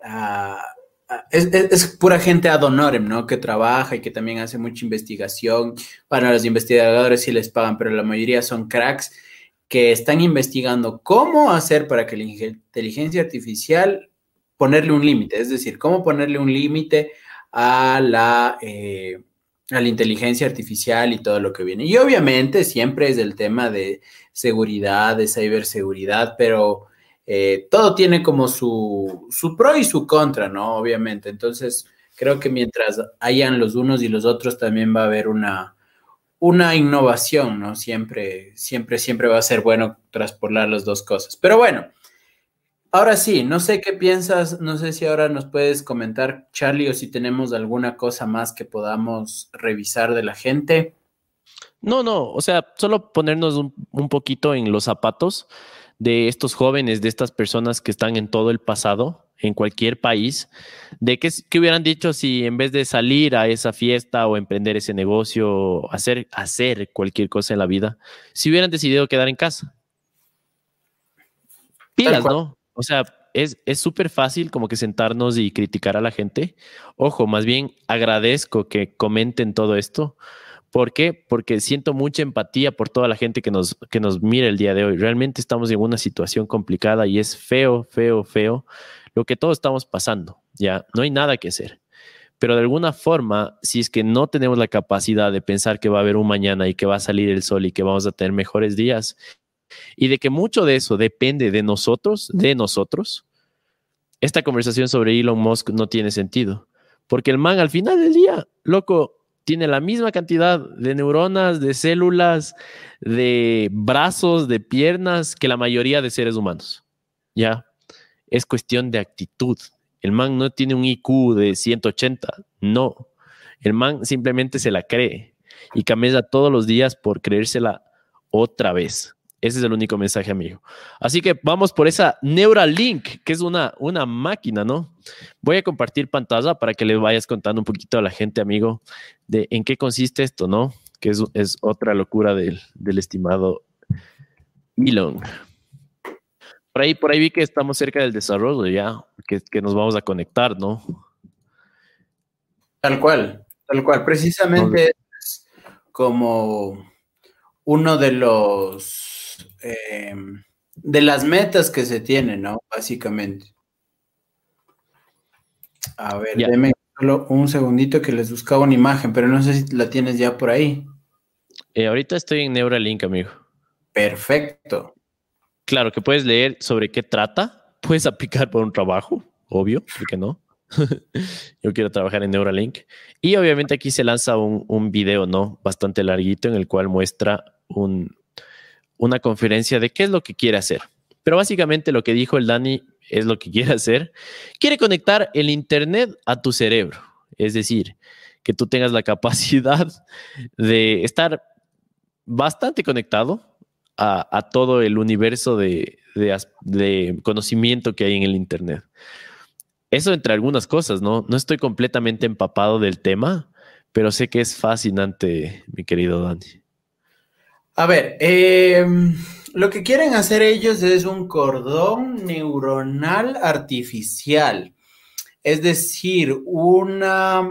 ah, ah, es, pura gente ad honorem, ¿no? Que trabaja y que también hace mucha investigación. Para los investigadores sí les pagan, pero la mayoría son cracks que están investigando cómo hacer para que la inteligencia artificial ponerle un límite, es decir, cómo ponerle un límite a la, eh, a la inteligencia artificial y todo lo que viene. Y obviamente siempre es el tema de seguridad, de ciberseguridad, pero eh, todo tiene como su, pro y su contra, ¿no? Obviamente. Entonces, creo que mientras hayan los unos y los otros, también va a haber una, una innovación, ¿no? Siempre, siempre, siempre va a ser bueno traspolar las dos cosas. Pero bueno, ahora sí, no sé qué piensas, no sé si ahora nos puedes comentar, Charlie, o si tenemos alguna cosa más que podamos revisar de la gente. No, no, o sea, solo ponernos un, un poquito en los zapatos de estos jóvenes, de estas personas que están en todo el pasado, en cualquier país, de qué, hubieran dicho si en vez de salir a esa fiesta o emprender ese negocio, hacer, hacer cualquier cosa en la vida, si hubieran decidido quedar en casa. Pilas, ¿no? O sea, es súper fácil como que sentarnos y criticar a la gente. Ojo, más bien agradezco que comenten todo esto ¿Por qué? Porque siento mucha empatía por toda la gente que nos, que nos mira el día de hoy. Realmente estamos en una situación complicada y es feo, feo, feo lo que todos estamos pasando. Ya no hay nada que hacer. Pero de alguna forma, si es que no tenemos la capacidad de pensar que va a haber un mañana y que va a salir el sol y que vamos a tener mejores días, y de que mucho de eso depende de nosotros, de nosotros, esta conversación sobre Elon Musk no tiene sentido. Porque el man al final del día, loco, tiene la misma cantidad de neuronas, de células, de brazos, de piernas que la mayoría de seres humanos. Ya, es cuestión de actitud. El man no tiene un IQ de 180, no. El man simplemente se la cree y camella todos los días por creérsela otra vez. Ese es el único mensaje, amigo. Así que vamos por esa Neuralink, que es una, una máquina, ¿no? Voy a compartir pantalla para que le vayas contando un poquito a la gente, amigo, de en qué consiste esto, ¿no? Que es, otra locura del, estimado Elon. Por ahí, por ahí vi que estamos cerca del desarrollo ya, que, que nos vamos a conectar, ¿no? Tal cual, tal cual. Precisamente es como uno de los eh, de las metas que se tienen, ¿no? Básicamente. A ver, déme solo un segundito que les buscaba una imagen, pero no sé si la tienes ya por ahí. Eh, ahorita estoy en Neuralink, amigo. Perfecto. Claro, que puedes leer sobre qué trata, puedes aplicar por un trabajo, obvio, ¿por qué no? Yo quiero trabajar en Neuralink. Y obviamente aquí se lanza un, un video, ¿no? Bastante larguito en el cual muestra un, una conferencia de qué es lo que quiere hacer. Pero básicamente lo que dijo el Dani es lo que quiere hacer. Quiere conectar el Internet a tu cerebro. Es decir, que tú tengas la capacidad de estar bastante conectado a, todo el universo de, conocimiento que hay en el Internet. Eso entre algunas cosas, ¿no? No estoy completamente empapado del tema, pero sé que es fascinante, mi querido Dani. A ver, em, lo que quieren hacer ellos es un cordón neuronal artificial. Es decir, una,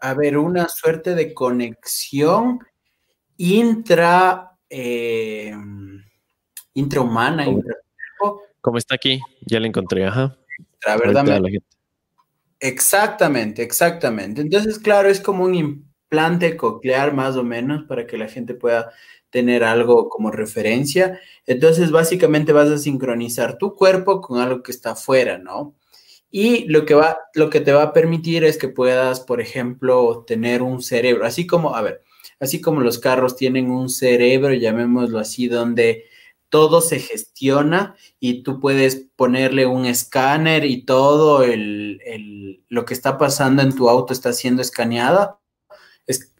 a ver, una suerte de conexión intra eh, intrahumana. Como está aquí, ya la encontré, ajá. La verdad. Exactamente, exactamente. Entonces, claro, es como un implante coclear más o menos para que la gente pueda tener algo como referencia. Entonces, básicamente vas a sincronizar tu cuerpo con algo que está afuera, ¿no? Y lo que va, lo que te va a permitir es que puedas, por ejemplo, tener un cerebro, así como, a ver, así como los carros tienen un cerebro, llamémoslo así, donde todo se gestiona y tú puedes ponerle un escáner y todo el, lo que está pasando en tu auto está siendo escaneado,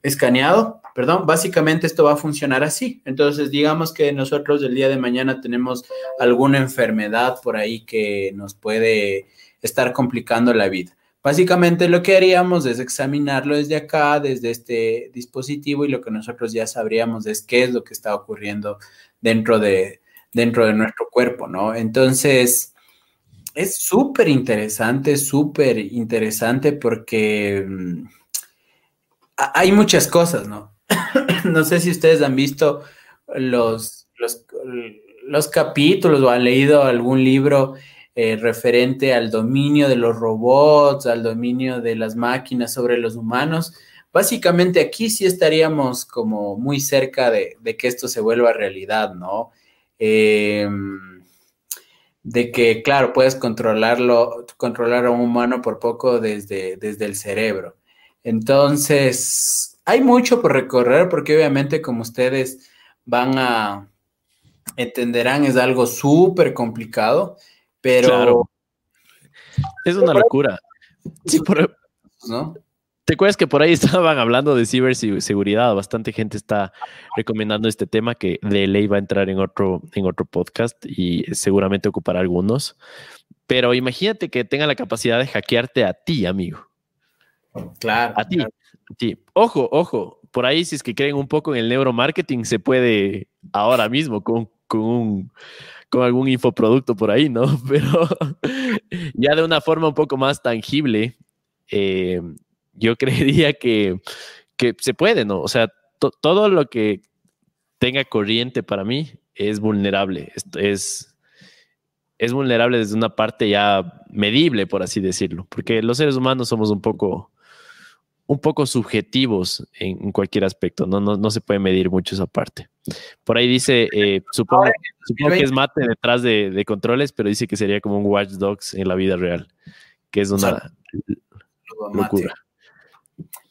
escaneado, perdón, básicamente esto va a funcionar así. Entonces, digamos que nosotros el día de mañana tenemos alguna enfermedad por ahí que nos puede estar complicando la vida. Básicamente lo que haríamos es examinarlo desde acá, desde este dispositivo y lo que nosotros ya sabríamos es qué es lo que está ocurriendo dentro de, dentro de nuestro cuerpo, ¿no? Entonces, es súper interesante, súper interesante porque mm, hay muchas cosas, ¿no? no sé si ustedes han visto los, los, los capítulos o han leído algún libro eh, referente al dominio de los robots, al dominio de las máquinas sobre los humanos. Básicamente aquí sí estaríamos como muy cerca de, que esto se vuelva realidad, ¿no? Em, de que, claro, puedes controlarlo, controlar a un humano por poco desde, desde el cerebro. Entonces, hay mucho por recorrer porque obviamente como ustedes van a entenderán es algo súper complicado pero. Es una locura. Sí, ¿No? ¿Te acuerdas que por ahí estaban hablando de ciberseguridad? Bastante gente está recomendando este tema que de ley va a entrar en otro, en otro podcast y seguramente ocupará algunos. Pero imagínate que tenga la capacidad de hackearte a ti, amigo. Claro. A ti. A ti. Ojo, ojo. Por ahí, si es que creen un poco en el neuromarketing, se puede ahora mismo con, con un con algún infoproducto por ahí, ¿no? Pero ya de una forma un poco más tangible, eh, yo creería que, se puede, ¿no? O sea, todo lo que tenga corriente para mí es vulnerable. Es, es vulnerable desde una parte ya medible, por así decirlo, porque los seres humanos somos un poco un poco subjetivos en, cualquier aspecto, ¿no? No, se puede medir mucho esa parte. Por ahí dice, eh, supongo, que es mate detrás de, controles, pero dice que sería como un Watch Dogs en la vida real, que es una locura.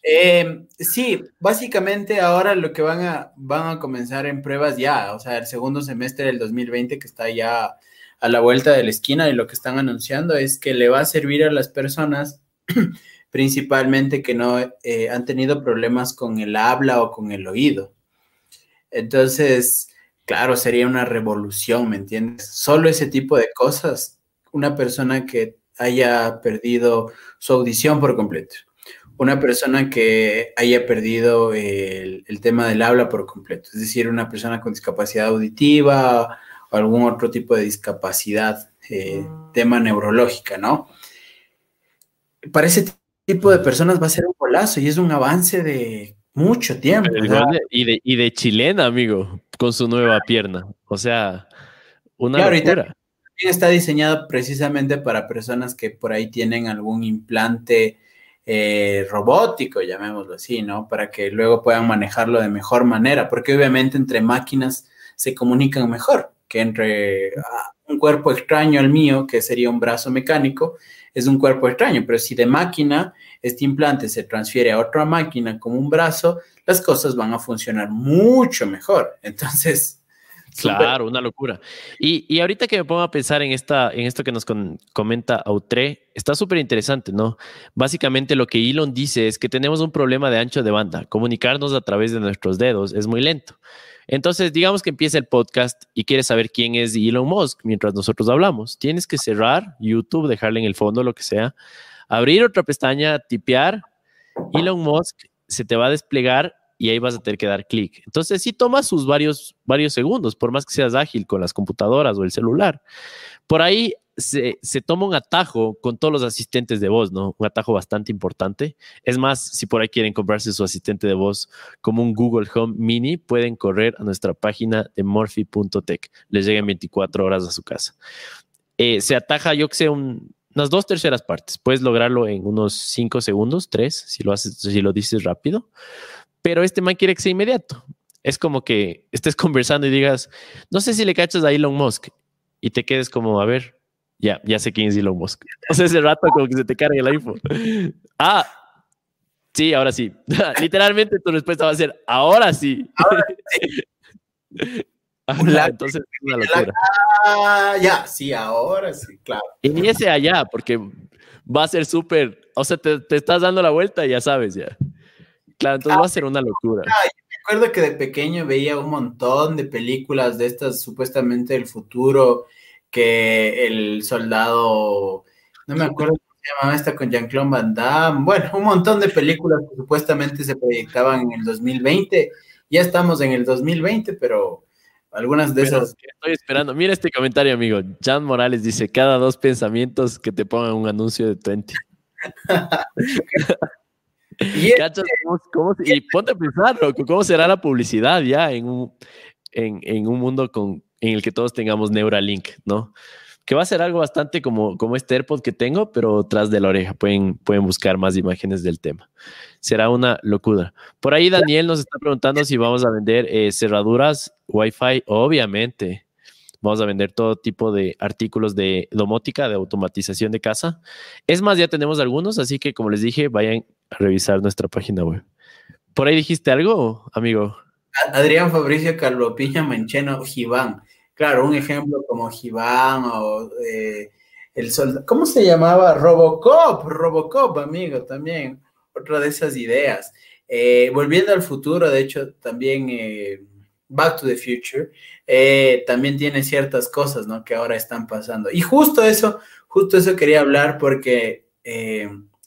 Eh, sí, básicamente ahora lo que van a, van a comenzar en pruebas ya, o sea, el segundo semestre del 2020 que está ya a la vuelta de la esquina y lo que están anunciando es que le va a servir a las personas principalmente que no eh, han tenido problemas con el habla o con el oído. Entonces, claro, sería una revolución, ¿me entiendes? Solo ese tipo de cosas, una persona que haya perdido su audición por completo, una persona que haya perdido el, tema del habla por completo, es decir, una persona con discapacidad auditiva o algún otro tipo de discapacidad, eh, tema neurológica, ¿no? Parece tipo de personas va a ser un golazo y es un avance de mucho tiempo. y, de, y de chilena, amigo, con su nueva pierna. O sea, una claro, locura. está diseñado precisamente para personas que por ahí tienen algún implante eh, robótico, llamémoslo así, ¿no? Para que luego puedan manejarlo de mejor manera, porque obviamente entre máquinas se comunican mejor que entre ah, un cuerpo extraño al mío, que sería un brazo mecánico, es un cuerpo extraño, pero si de máquina este implante se transfiere a otra máquina como un brazo, las cosas van a funcionar mucho mejor. Entonces, Claro, una locura. Y, y, ahorita que me pongo a pensar en, esta, en esto que nos comenta Autre, está súper interesante, ¿no? Básicamente lo que Elon dice es que tenemos un problema de ancho de banda. Comunicarnos a través de nuestros dedos es muy lento. Entonces, digamos que empieza el podcast y quieres saber quién es Elon Musk mientras nosotros hablamos. Tienes que cerrar YouTube, dejarle en el fondo, lo que sea, abrir otra pestaña, tipear Elon Musk, se te va a desplegar y ahí vas a tener que dar clic. Entonces, sí toma sus varios, varios segundos, por más que seas ágil con las computadoras o el celular. Por ahí se, toma un atajo con todos los asistentes de voz, ¿no? Un atajo bastante importante. Es más, si por ahí quieren comprarse su asistente de voz como un Google Home Mini, pueden correr a nuestra página de morphy.tech. Les llegan 24 horas a su casa. Eh, se ataja, yo que sé, unas dos terceras partes. Puedes lograrlo en unos cinco segundos, tres, si lo haces, si lo dices rápido pero este man quiere que sea inmediato. Es como que estés conversando y digas, no sé si le cachas a Elon Musk y te quedes como, a ver, ya, ya sé quién es Elon Musk. O sea, ese rato como que se te carga el iPhone. Ah, sí, ahora sí. Literalmente tu respuesta va a ser, ahora sí. Ahora sí. entonces es una locura. Ah, ya, sí, ahora sí, claro. Y ese allá, porque va a ser súper, o sea, te, te estás dando la vuelta y ya sabes, ya. Claro, entonces va a ser una locura. Ah, me acuerdo que de pequeño veía un montón de películas de estas supuestamente del futuro, que el soldado, no me acuerdo cómo se llamaba esta con Jean-Claude Van Damme, bueno, un montón de películas que supuestamente se proyectaban en el 2020. Ya estamos en el 2020, pero algunas de esas. Estoy esperando. Mira este comentario, amigo. Jan Morales dice: cada dos pensamientos que te pongan un anuncio de 20. Y, ponte a pensar, ¿cómo será la publicidad ya en un, en, un mundo con, en el que todos tengamos Neuralink, ¿no? Que va a ser algo bastante como, como este AirPod que tengo, pero tras de la oreja. Pueden, pueden buscar más imágenes del tema. Será una locura. Por ahí Daniel nos está preguntando si vamos a vender eh, cerraduras Wi-Fi. Obviamente, vamos a vender todo tipo de artículos de domótica, de automatización de casa. Es más, ya tenemos algunos, así que como les dije, vayan a revisar nuestra página web. ¿Por ahí dijiste algo, amigo? Adrián Fabricio Piña Mancheno Gibán. Claro, un ejemplo como Gibán o eh, el sol. ¿Cómo se llamaba? Robocop, Robocop, amigo, también. Otra de esas ideas. Eh, volviendo al futuro, de hecho, también eh, Back to the Future, también tiene ciertas cosas, ¿no? Que ahora están pasando. Y justo eso, justo eso quería hablar porque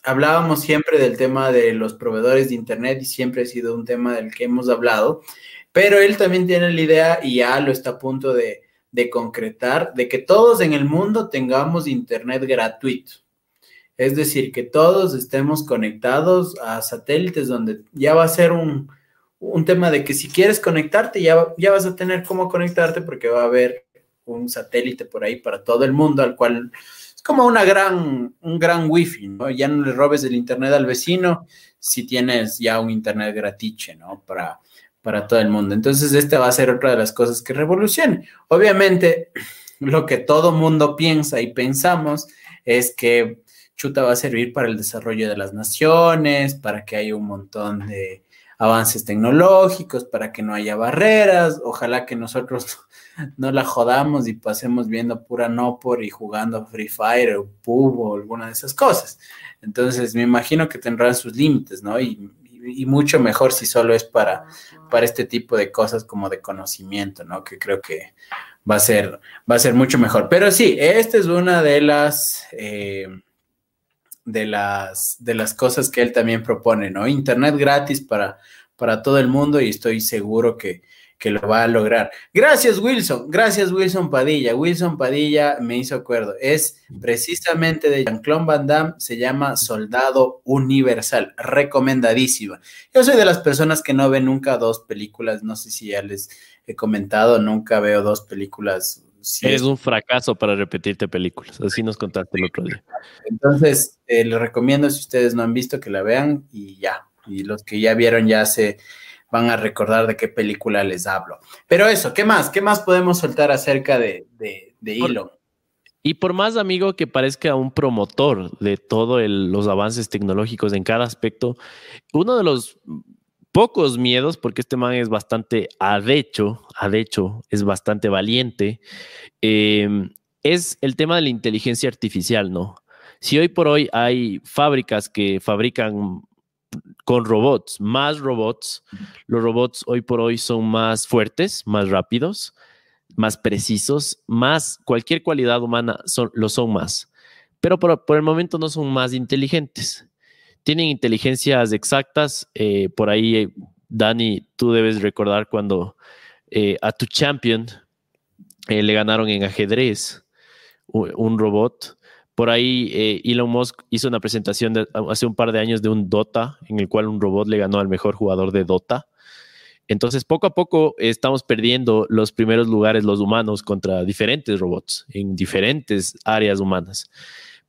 hablábamos siempre del tema de los proveedores de Internet y siempre ha sido un tema del que hemos hablado, pero él también tiene la idea y ya lo está a punto de, concretar, de que todos en el mundo tengamos Internet gratuito. Es decir, que todos estemos conectados a satélites donde ya va a ser un, tema de que si quieres conectarte, ya, vas a tener cómo conectarte porque va a haber un satélite por ahí para todo el mundo al cual como una gran, un gran wifi. Ya no le robes el internet al vecino si tienes ya un internet gratiche, ¿no? Para, para todo el mundo. Entonces, esta va a ser otra de las cosas que revolucione. Obviamente, lo que todo mundo piensa y pensamos es que Chuta va a servir para el desarrollo de las naciones, para que haya un montón de avances tecnológicos, para que no haya barreras. Ojalá que nosotros no la jodamos y pasemos viendo pura no por y jugando Free Fire o PUB o alguna de esas cosas. Entonces, me imagino que tendrán sus límites, ¿no? Y, mucho mejor si solo es para, para este tipo de cosas como de conocimiento, ¿no? Que creo que va a ser, va a ser mucho mejor. Pero sí, esta es una de las, eh, de las, de las cosas que él también propone, ¿no? Internet gratis para, para todo el mundo y estoy seguro que, que lo va a lograr. Gracias, Wilson. Gracias, Wilson Padilla. Wilson Padilla me hizo acuerdo. Es precisamente de Jean-Claude Van Damme, se llama Soldado Universal. Recomendadísima. Yo soy de las personas que no ven nunca dos películas. No sé si ya les he comentado, nunca veo dos películas es un fracaso para repetirte películas, así nos contaste el otro día. Entonces, eh, les recomiendo si ustedes no han visto que la vean y ya. Y los que ya vieron ya se van a recordar de qué película les hablo. Pero eso, ¿qué más? ¿Qué más podemos soltar acerca de, de, Elon? Y por más, amigo, que parezca un promotor de todos los avances tecnológicos en cada aspecto, uno de los pocos miedos, porque este man es bastante adecho, adecho, es bastante valiente, em, es el tema de la inteligencia artificial, ¿no? Si hoy por hoy hay fábricas que fabrican con robots, más robots, los robots hoy por hoy son más fuertes, más rápidos, más precisos, más cualquier cualidad humana son, lo son más, pero por, por el momento no son más inteligentes tienen inteligencias exactas. Eh, por ahí, Dani, tú debes recordar cuando eh, a tu champion eh, le ganaron en ajedrez un robot. Por ahí Elon Musk hizo una presentación hace un par de años de un Dota, en el cual un robot le ganó al mejor jugador de Dota. Entonces, poco a poco estamos perdiendo los primeros lugares los humanos contra diferentes robots en diferentes áreas humanas.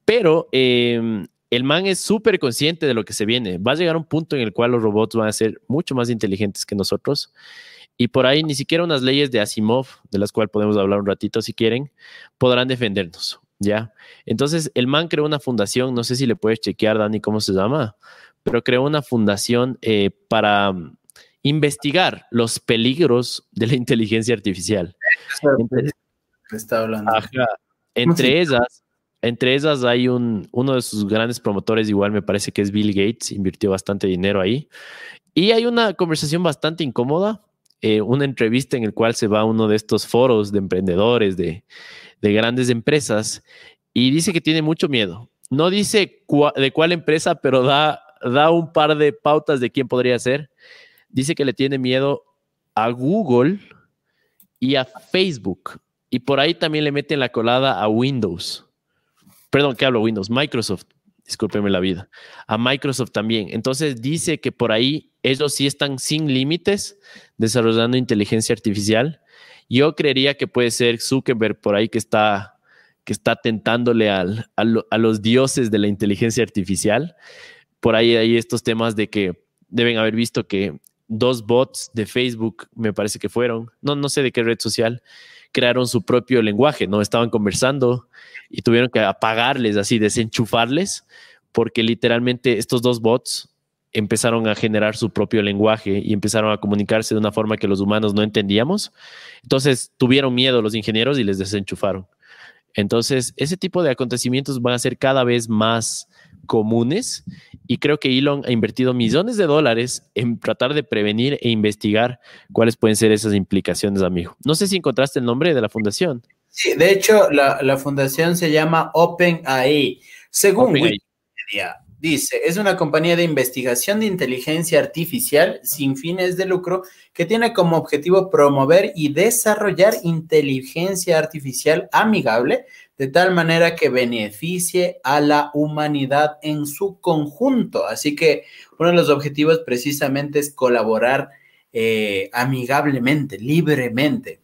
Pero em, el man es súper consciente de lo que se viene. Va a llegar un punto en el cual los robots van a ser mucho más inteligentes que nosotros. Y por ahí ni siquiera unas leyes de Asimov, de las cuales podemos hablar un ratito si quieren, podrán defendernos. ¿Ya? Entonces, el man creó una fundación, no sé si le puedes chequear, Dani, cómo se llama, pero creó una fundación eh, para mm, investigar los peligros de la inteligencia artificial. Entre, está hablando. entre ellas, entre esas hay un, uno de sus grandes promotores, igual me parece que es Bill Gates, invirtió bastante dinero ahí. Y hay una conversación bastante incómoda, eh, una entrevista en el cual se va a uno de estos foros de emprendedores, de, grandes empresas, y dice que tiene mucho miedo. No dice de cuál empresa, pero da, da un par de pautas de quién podría ser. Dice que le tiene miedo a Google y a Facebook. Y por ahí también le meten la colada a Windows perdón, ¿qué hablo? Windows, Microsoft, discúlpeme la vida, a Microsoft también. Entonces dice que por ahí ellos sí están sin límites desarrollando inteligencia artificial. Yo creería que puede ser Zuckerberg por ahí que está, que está tentándole al, a, los dioses de la inteligencia artificial. Por ahí hay estos temas de que deben haber visto que dos bots de Facebook, me parece que fueron, no, no sé de qué red social, crearon su propio lenguaje, ¿no? Estaban conversando y tuvieron que apagarles, así, desenchufarles, porque literalmente estos dos bots empezaron a generar su propio lenguaje y empezaron a comunicarse de una forma que los humanos no entendíamos. Entonces tuvieron miedo los ingenieros y les desenchufaron. Entonces, ese tipo de acontecimientos van a ser cada vez más comunes y creo que Elon ha invertido millones de dólares en tratar de prevenir e investigar cuáles pueden ser esas implicaciones, amigo. No sé si encontraste el nombre de la fundación. Sí, de hecho, la, fundación se llama OpenAI. Según Wikipedia, dice, es una compañía de investigación de inteligencia artificial sin fines de lucro que tiene como objetivo promover y desarrollar inteligencia artificial amigable de tal manera que beneficie a la humanidad en su conjunto. Así que uno de los objetivos precisamente es colaborar eh, amigablemente, libremente.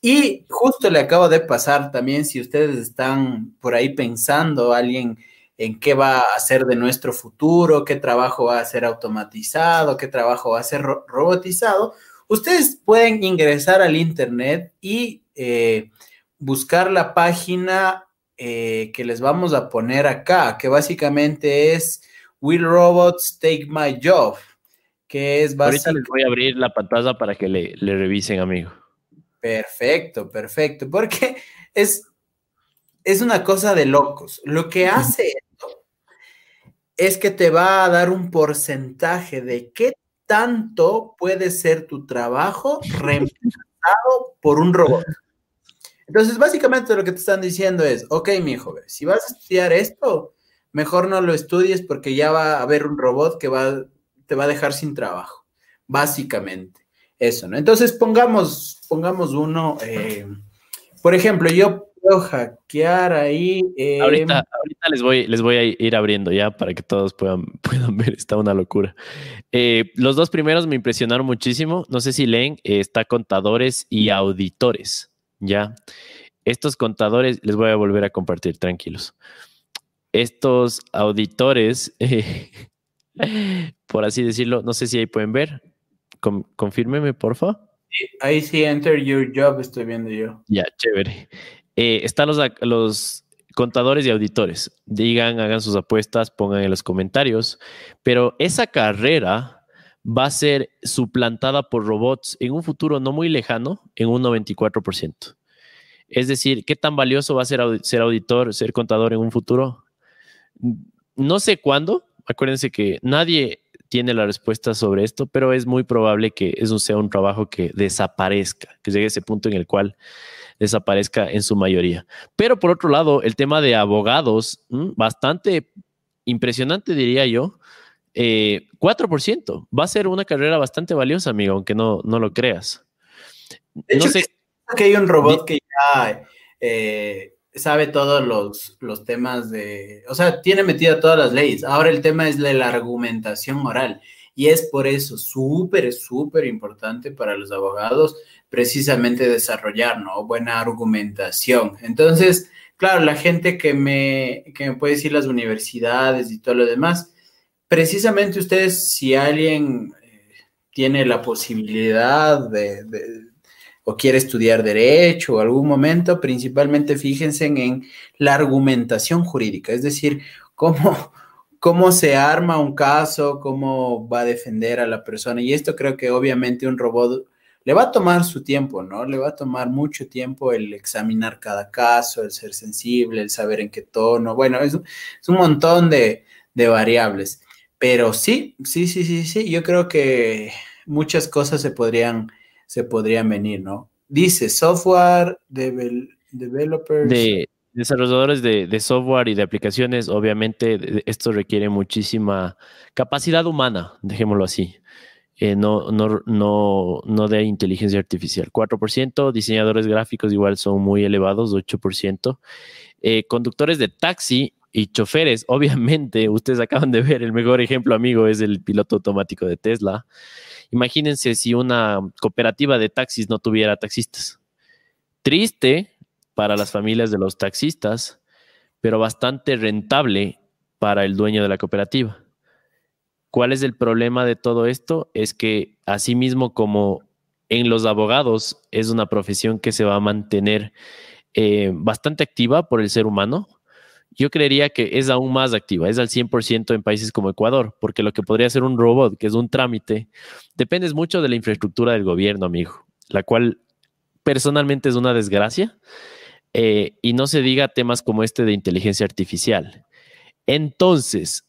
Y justo le acabo de pasar también, si ustedes están por ahí pensando, alguien en qué va a hacer de nuestro futuro, qué trabajo va a ser automatizado, qué trabajo va a ser robotizado, ustedes pueden ingresar al Internet y eh, buscar la página eh, que les vamos a poner acá, que básicamente es Will Robots Take My Job, que es básicamente... Ahorita les voy a abrir la pantalla para que le, le revisen, amigo. Perfecto, perfecto, porque es, es una cosa de locos. Lo que hace es que te va a dar un porcentaje de qué tanto puede ser tu trabajo reemplazado por un robot. Entonces, básicamente lo que te están diciendo es, ok, mi joven, si vas a estudiar esto, mejor no lo estudies porque ya va a haber un robot que va, te va a dejar sin trabajo, básicamente. Eso, ¿no? Entonces, pongamos, pongamos uno, eh, por ejemplo, yo puedo hackear ahí. Eh, ahorita, ahorita les, voy, les voy a ir abriendo ya para que todos puedan, puedan ver, está una locura. Eh, los dos primeros me impresionaron muchísimo, no sé si leen, está contadores y auditores. ¿ya? estos contadores, les voy a volver a compartir, tranquilos. Estos auditores, por así decirlo, no sé si ahí pueden ver. confírmeme, porfa. ahí sí, enter your job, estoy viendo yo. Ya, chévere. Eh, están los, contadores y auditores. Digan, hagan sus apuestas, pongan en los comentarios. Pero esa carrera va a ser suplantada por robots en un futuro no muy lejano, en un 94%. Es decir, ¿qué tan valioso va a ser ser auditor, ser contador en un futuro? No sé cuándo. Acuérdense que nadie tiene la respuesta sobre esto, pero es muy probable que eso sea un trabajo que desaparezca, que llegue a ese punto en el cual desaparezca en su mayoría. Pero por otro lado, el tema de abogados, bastante impresionante, diría yo. 4% eh, va a ser una carrera bastante valiosa, amigo, aunque no, no lo creas. no sé. Que hay un robot que ya eh, sabe todos los, los, temas de, o sea, tiene metida todas las leyes. Ahora el tema es la argumentación oral. Y es por eso súper, súper importante para los abogados precisamente desarrollar, ¿no? Buena argumentación. Entonces, claro, la gente que me, que me puede decir las universidades y todo lo demás, precisamente ustedes, si alguien eh, tiene la posibilidad de, o quiere estudiar derecho o algún momento, principalmente fíjense en la argumentación jurídica, es decir, cómo, cómo se arma un caso, cómo va a defender a la persona. Y esto creo que obviamente un robot le va a tomar su tiempo, ¿no? Le va a tomar mucho tiempo el examinar cada caso, el ser sensible, el saber en qué tono. Bueno, es, un montón de, variables. Pero sí, sí, sí, sí, sí, yo creo que muchas cosas se podrían, se podrían venir, ¿no? Dice software, developers. De, desarrolladores de, software y de aplicaciones, obviamente esto requiere muchísima capacidad humana, dejémoslo así. Eh, no, no, no, no de inteligencia artificial. 4%, diseñadores gráficos igual son muy elevados, 8%. Eh, conductores de taxi y choferes, obviamente, ustedes acaban de ver, el mejor ejemplo, amigo, es el piloto automático de Tesla. Imagínense si una cooperativa de taxis no tuviera taxistas. Triste, para las familias de los taxistas, pero bastante rentable para el dueño de la cooperativa. ¿Cuál es el problema de todo esto? Es que asimismo como en los abogados es una profesión que se va a mantener eh, bastante activa por el ser humano, yo creería que es aún más activa, es al 100% en países como Ecuador, porque lo que podría ser un robot, que es un trámite, depende mucho de la infraestructura del gobierno, amigo, la cual personalmente es una desgracia eh, y no se diga temas como este de inteligencia artificial. Entonces,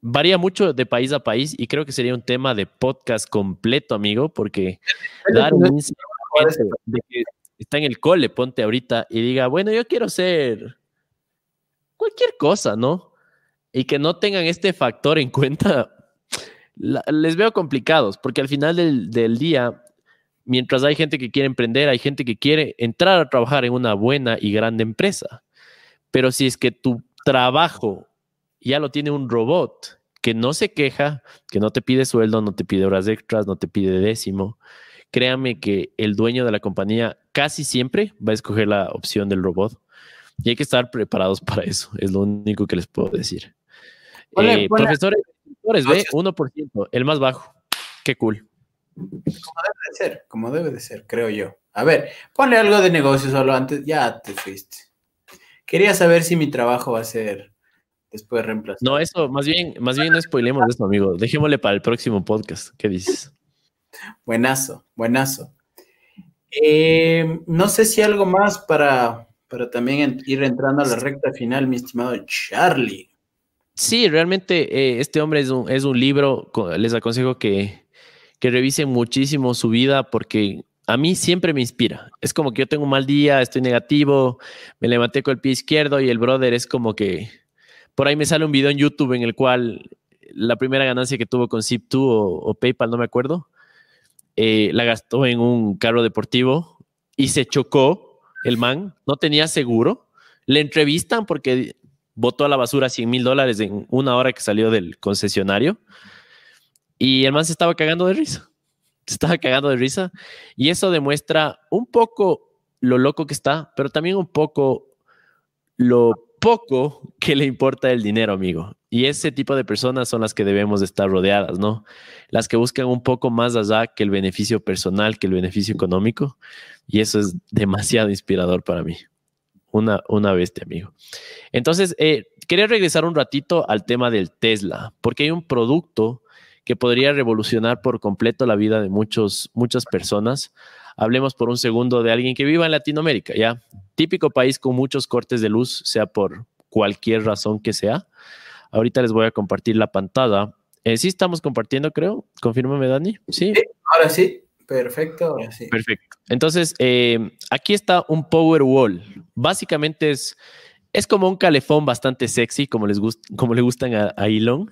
varía mucho de país a país y creo que sería un tema de podcast completo, amigo, porque dar un de que está en el cole, ponte ahorita y diga, bueno, yo quiero ser cualquier cosa, ¿no? Y que no tengan este factor en cuenta, les veo complicados, porque al final del, del día Mientras hay gente que quiere emprender, hay gente que quiere entrar a trabajar en una buena y grande empresa. Pero si es que tu trabajo ya lo tiene un robot que no se queja, que no te pide sueldo, no te pide horas extras, no te pide décimo, créame que el dueño de la compañía casi siempre va a escoger la opción del robot. Y hay que estar preparados para eso, es lo único que les puedo decir. Eh, profesores, profesores, ve, 1%, el más bajo. Qué cool. Como debe de ser, como debe de ser, creo yo. A ver, ponle algo de negocio solo antes, ya te fuiste. Quería saber si mi trabajo va a ser después reemplazado. No, eso, más bien, más bien no spoilemos esto, amigo. Dejémosle para el próximo podcast. ¿Qué dices? Buenazo, buenazo. Eh, no sé si algo más para, para también ir entrando a la recta final, mi estimado Charlie. Sí, realmente eh, este hombre es un, es un libro, les aconsejo que, que revisen muchísimo su vida porque a mí siempre me inspira. Es como que yo tengo un mal día, estoy negativo, me levanté con el pie izquierdo y el brother es como que por ahí me sale un video en YouTube en el cual la primera ganancia que tuvo con Zip2 o, PayPal, no me acuerdo, eh, la gastó en un carro deportivo y se chocó el man, no tenía seguro. Le entrevistan porque botó a la basura 100 mil dólares en una hora que salió del concesionario y el man se estaba cagando de risa. Se estaba cagando de risa. Y eso demuestra un poco lo loco que está, pero también un poco lo poco que le importa el dinero, amigo. Y ese tipo de personas son las que debemos estar rodeadas, ¿no? Las que buscan un poco más allá que el beneficio personal, que el beneficio económico. Y eso es demasiado inspirador para mí. Una, una bestia, amigo. Entonces, eh, quería regresar un ratito al tema del Tesla, porque hay un producto que podría revolucionar por completo la vida de muchos, muchas personas. Hablemos por un segundo de alguien que viva en Latinoamérica, ¿ya? Típico país con muchos cortes de luz, sea por cualquier razón que sea. Ahorita les voy a compartir la pantalla. Eh, sí estamos compartiendo, creo. Confírmame, Dani. Sí. ahora sí. Perfecto, ahora sí. Perfecto. Entonces, eh, aquí está un Power Wall. Básicamente es, es como un calefón bastante sexy, como, les como le gustan a, a Elon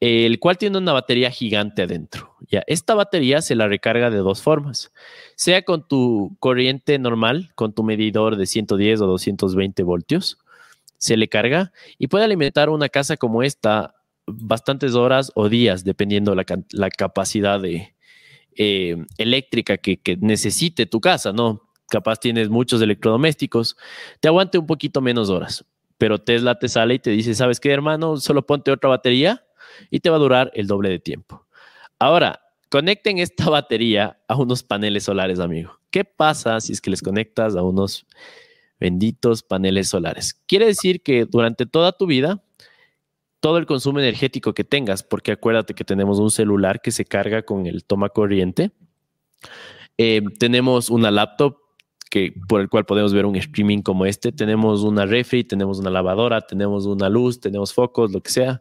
el cual tiene una batería gigante adentro. Ya, esta batería se la recarga de dos formas, sea con tu corriente normal, con tu medidor de 110 o 220 voltios, se le carga y puede alimentar una casa como esta bastantes horas o días, dependiendo la, la capacidad eh, eléctrica que, que necesite tu casa, ¿no? Capaz tienes muchos electrodomésticos, te aguante un poquito menos horas, pero Tesla te sale y te dice, ¿sabes qué, hermano? Solo ponte otra batería y te va a durar el doble de tiempo. Ahora, conecten esta batería a unos paneles solares, amigo. ¿Qué pasa si es que les conectas a unos benditos paneles solares? Quiere decir que durante toda tu vida, todo el consumo energético que tengas, porque acuérdate que tenemos un celular que se carga con el toma corriente, eh, tenemos una laptop que, por el cual podemos ver un streaming como este. Tenemos una refri, tenemos una lavadora, tenemos una luz, tenemos focos, lo que sea.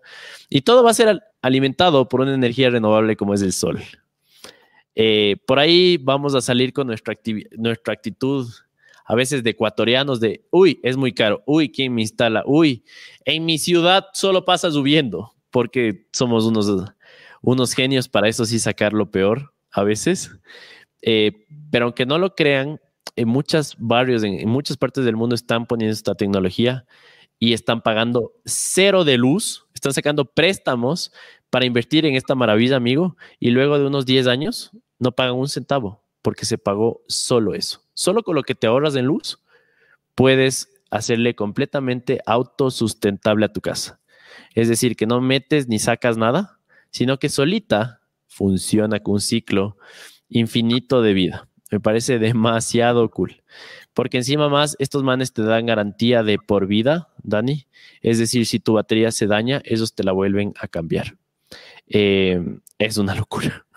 Y todo va a ser alimentado por una energía renovable como es el sol. Eh, por ahí vamos a salir con nuestra, nuestra actitud a veces de ecuatorianos de, uy, es muy caro, uy, ¿quién me instala? Uy, en mi ciudad solo pasa lloviendo, porque somos unos, unos genios para eso sí sacar lo peor a veces. Eh, pero aunque no lo crean, en muchos barrios, en, muchas partes del mundo están poniendo esta tecnología y están pagando cero de luz, están sacando préstamos para invertir en esta maravilla, amigo, y luego de unos 10 años no pagan un centavo porque se pagó solo eso. Solo con lo que te ahorras en luz puedes hacerle completamente autosustentable a tu casa. Es decir, que no metes ni sacas nada, sino que solita funciona con un ciclo infinito de vida. Me parece demasiado cool. Porque encima más, estos manes te dan garantía de por vida, Dani. Es decir, si tu batería se daña, ellos te la vuelven a cambiar. Eh, es una locura.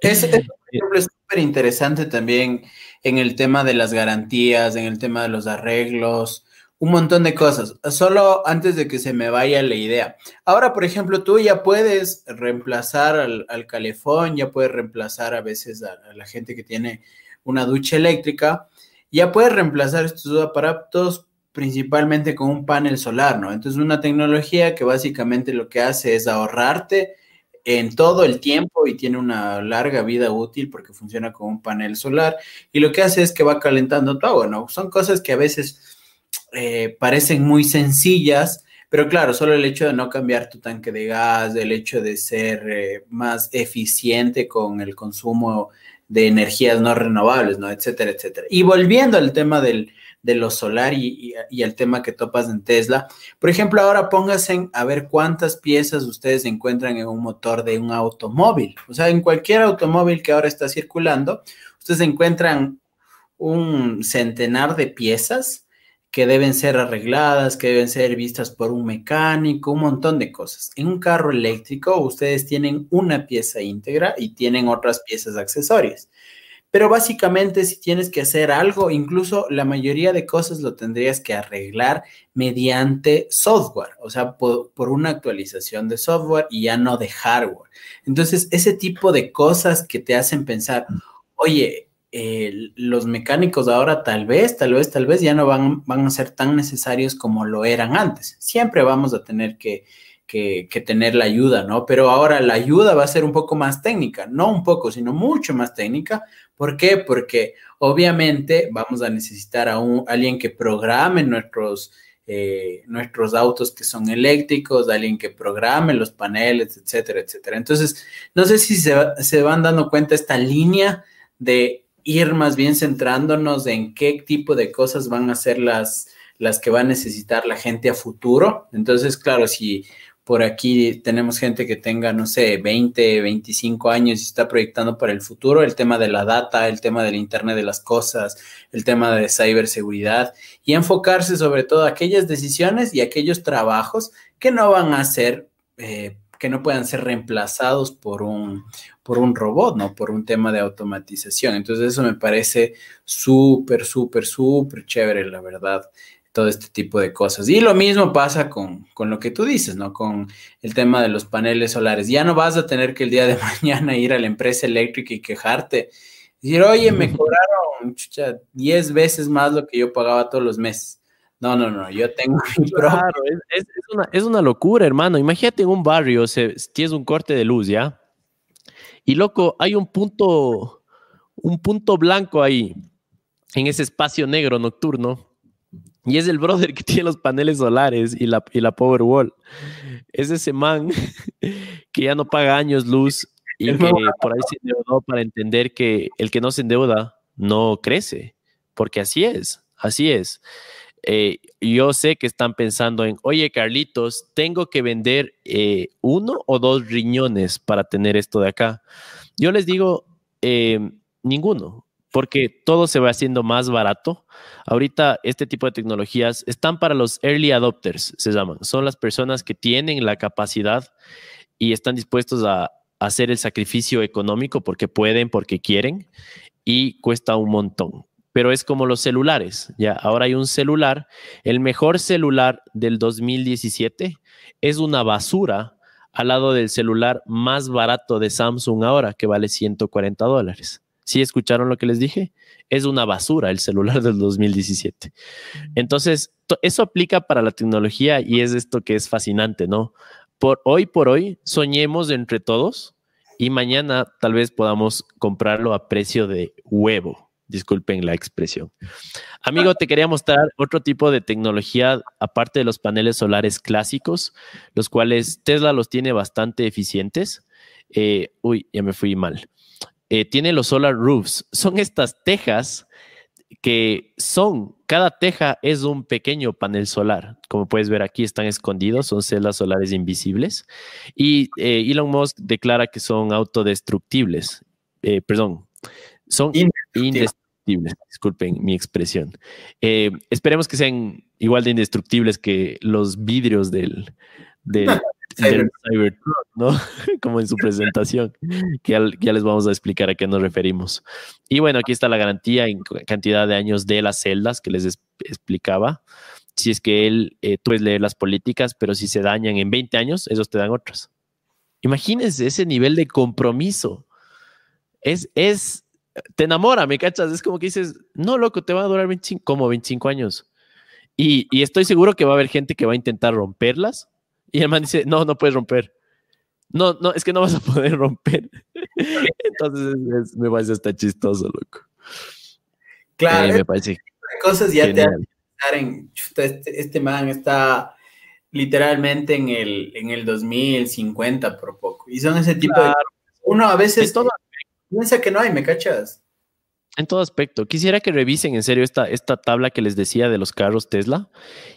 Es súper interesante también en el tema de las garantías, en el tema de los arreglos, un montón de cosas. Solo antes de que se me vaya la idea. Ahora, por ejemplo, tú ya puedes reemplazar al, calefón, ya puedes reemplazar a veces a, la gente que tiene una ducha eléctrica, ya puedes reemplazar estos aparatos principalmente con un panel solar, ¿no? Entonces, una tecnología que básicamente lo que hace es ahorrarte en todo el tiempo y tiene una larga vida útil porque funciona con un panel solar y lo que hace es que va calentando tu agua, ¿no? Son cosas que a veces eh, parecen muy sencillas, pero claro, solo el hecho de no cambiar tu tanque de gas, el hecho de ser eh, más eficiente con el consumo de energías no renovables, ¿no? Etcétera, etcétera. Y volviendo al tema del, de lo solar y, y, al tema que topas en Tesla, por ejemplo, ahora pónganse a ver cuántas piezas ustedes encuentran en un motor de un automóvil. O sea, en cualquier automóvil que ahora está circulando, ustedes encuentran un centenar de piezas que deben ser arregladas, que deben ser vistas por un mecánico, un montón de cosas. En un carro eléctrico ustedes tienen una pieza íntegra y tienen otras piezas accesorias. Pero básicamente si tienes que hacer algo, incluso la mayoría de cosas lo tendrías que arreglar mediante software, o sea, por, por una actualización de software y ya no de hardware. Entonces, ese tipo de cosas que te hacen pensar, oye, los mecánicos ahora tal vez, tal vez, tal vez ya no van, van a ser tan necesarios como lo eran antes. Siempre vamos a tener que, que, tener la ayuda, ¿no? Pero ahora la ayuda va a ser un poco más técnica, no un poco, sino mucho más técnica. ¿Por qué? Porque obviamente vamos a necesitar a un, alguien que programe nuestros, eh, nuestros autos que son eléctricos, alguien que programe los paneles, etcétera, etcétera. Entonces, no sé si se, se van dando cuenta esta línea de ir más bien centrándonos en qué tipo de cosas van a ser las, las que va a necesitar la gente a futuro. Entonces, claro, si por aquí tenemos gente que tenga, no sé, 20, 25 años y está proyectando para el futuro, el tema de la data, el tema del Internet de las Cosas, el tema de ciberseguridad y enfocarse sobre todo aquellas decisiones y aquellos trabajos que no van a ser, eh, que no puedan ser reemplazados por un, por un robot, ¿no? Por un tema de automatización. Entonces eso me parece súper, súper, súper chévere, la verdad todo este tipo de cosas. Y lo mismo pasa con, lo que tú dices, ¿no? Con el tema de los paneles solares. Ya no vas a tener que el día de mañana ir a la empresa eléctrica y quejarte. Y decir, oye, me cobraron 10 veces más lo que yo pagaba todos los meses. No, no, no, yo tengo Claro, es, una, locura, hermano. Imagínate en un barrio, se, tienes un corte de luz, ¿ya? Y loco, hay un punto, un punto blanco ahí, en ese espacio negro nocturno y es el brother que tiene los paneles solares y la, y la Powerwall. Es ese man que ya no paga años luz y que por ahí se endeudó para entender que el que no se endeuda no crece. Porque así es, así es. Eh, yo sé que están pensando en, oye Carlitos, tengo que vender eh, uno o dos riñones para tener esto de acá. Yo les digo, eh, ninguno porque todo se va haciendo más barato. Ahorita este tipo de tecnologías están para los early adopters, se llaman. Son las personas que tienen la capacidad y están dispuestos a hacer el sacrificio económico porque pueden, porque quieren y cuesta un montón. Pero es como los celulares, ya ahora hay un celular, el mejor celular del 2017 es una basura al lado del celular más barato de Samsung ahora que vale 140 dólares. ¿Sí escucharon lo que les dije? Es una basura el celular del 2017. Entonces, eso aplica para la tecnología y es esto que es fascinante, ¿no? Por hoy por hoy, soñemos entre todos y mañana tal vez podamos comprarlo a precio de huevo. Disculpen la expresión. Amigo, te quería mostrar otro tipo de tecnología aparte de los paneles solares clásicos, los cuales Tesla los tiene bastante eficientes. Eh, uy, ya me fui mal. Eh, tiene los solar roofs. Son estas tejas que son, cada teja es un pequeño panel solar. Como puedes ver aquí, están escondidos, son celdas solares invisibles. Y eh, Elon Musk declara que son autodestructibles. Eh, perdón, son indestructibles. Disculpen mi expresión. esperemos que sean igual de indestructibles que los vidrios del, del, Cybertruck, ¿no? Como en su presentación, que ya, les vamos a explicar a qué nos referimos. Y bueno, aquí está la garantía en cantidad de años de las celdas que les explicaba. Si es que él, eh, tú puedes leer las políticas, pero si se dañan en 20 años, ellos te dan otras. Imagínense ese nivel de compromiso. Es, es, te enamora, ¿me cachas? Es como que dices, no, loco, te va a durar 25, como 25 años. Y, y estoy seguro que va a haber gente que va a intentar romperlas y el man dice, no, no puedes romper. No, no, es que no vas a poder romper. Entonces me parece hasta chistoso, loco. Claro, me parece. Cosas ya te hacen pensar en, este, este, man está literalmente en el, en el 2050 por poco. Y son ese tipo de... Uno a veces todo, piensa que no hay, ¿me cachas? En todo aspecto. Quisiera que revisen en serio esta, esta tabla que les decía de los carros Tesla.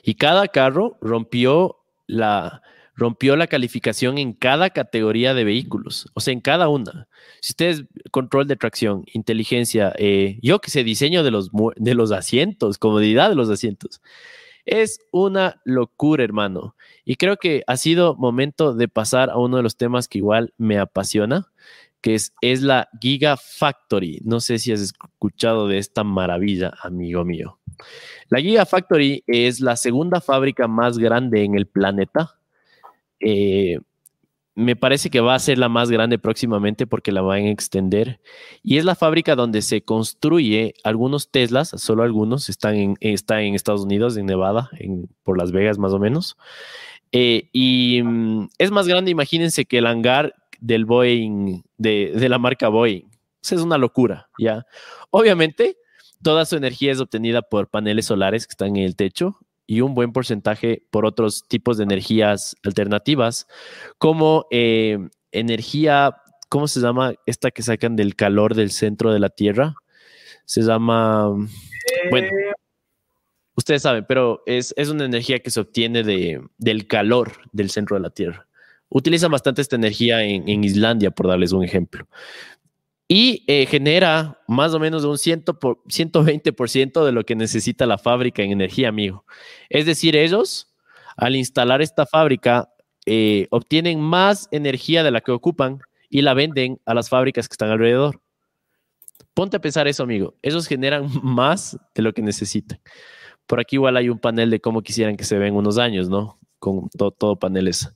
Y cada carro rompió la, rompió la calificación en cada categoría de vehículos, o sea, en cada una. Si ustedes, control de tracción, inteligencia, eh, yo que sé, diseño de los, de los asientos, comodidad de los asientos. Es una locura, hermano. Y creo que ha sido momento de pasar a uno de los temas que igual me apasiona, que es, es la Gigafactory. No sé si has escuchado de esta maravilla, amigo mío. La Gigafactory es la segunda fábrica más grande en el planeta. Eh, me parece que va a ser la más grande próximamente porque la van a extender. Y es la fábrica donde se construye algunos Teslas, solo algunos, están en, está en Estados Unidos, en Nevada, en, por Las Vegas más o menos. Eh, y mm, es más grande, imagínense, que el hangar del Boeing, de, de la marca Boeing. es una locura, ¿ya? Obviamente, Toda su energía es obtenida por paneles solares que están en el techo y un buen porcentaje por otros tipos de energías alternativas, como eh, energía, ¿cómo se llama? Esta que sacan del calor del centro de la Tierra, Se llama, bueno, ustedes saben, pero es, una energía que se obtiene de, del calor del centro de la Tierra. Utilizan bastante esta energía en, Islandia, por darles un ejemplo. Y eh, genera más o menos un 120% de lo que necesita la fábrica en energía, amigo. Es decir, ellos, al instalar esta fábrica, eh, obtienen más energía de la que ocupan y la venden a las fábricas que están alrededor. Ponte a pensar eso, amigo. Ellos generan más de lo que necesitan. Por aquí igual hay un panel de cómo quisieran que se ven unos años, ¿no? Con todo paneles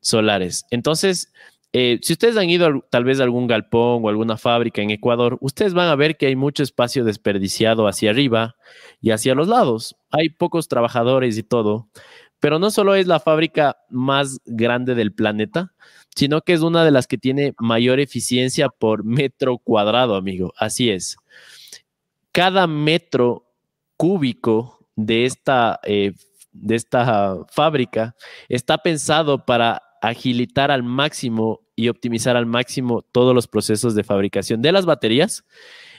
solares. Entonces, eh, si ustedes han ido tal vez a algún galpón o alguna fábrica en Ecuador, ustedes van a ver que hay mucho espacio desperdiciado hacia arriba y hacia los lados. Hay pocos trabajadores y todo, pero no solo es la fábrica más grande del planeta, sino que es una de las que tiene mayor eficiencia por metro cuadrado, amigo. Así es. Cada metro cúbico de esta, eh, de esta fábrica está pensado para agilitar al máximo y optimizar al máximo todos los procesos de fabricación de las baterías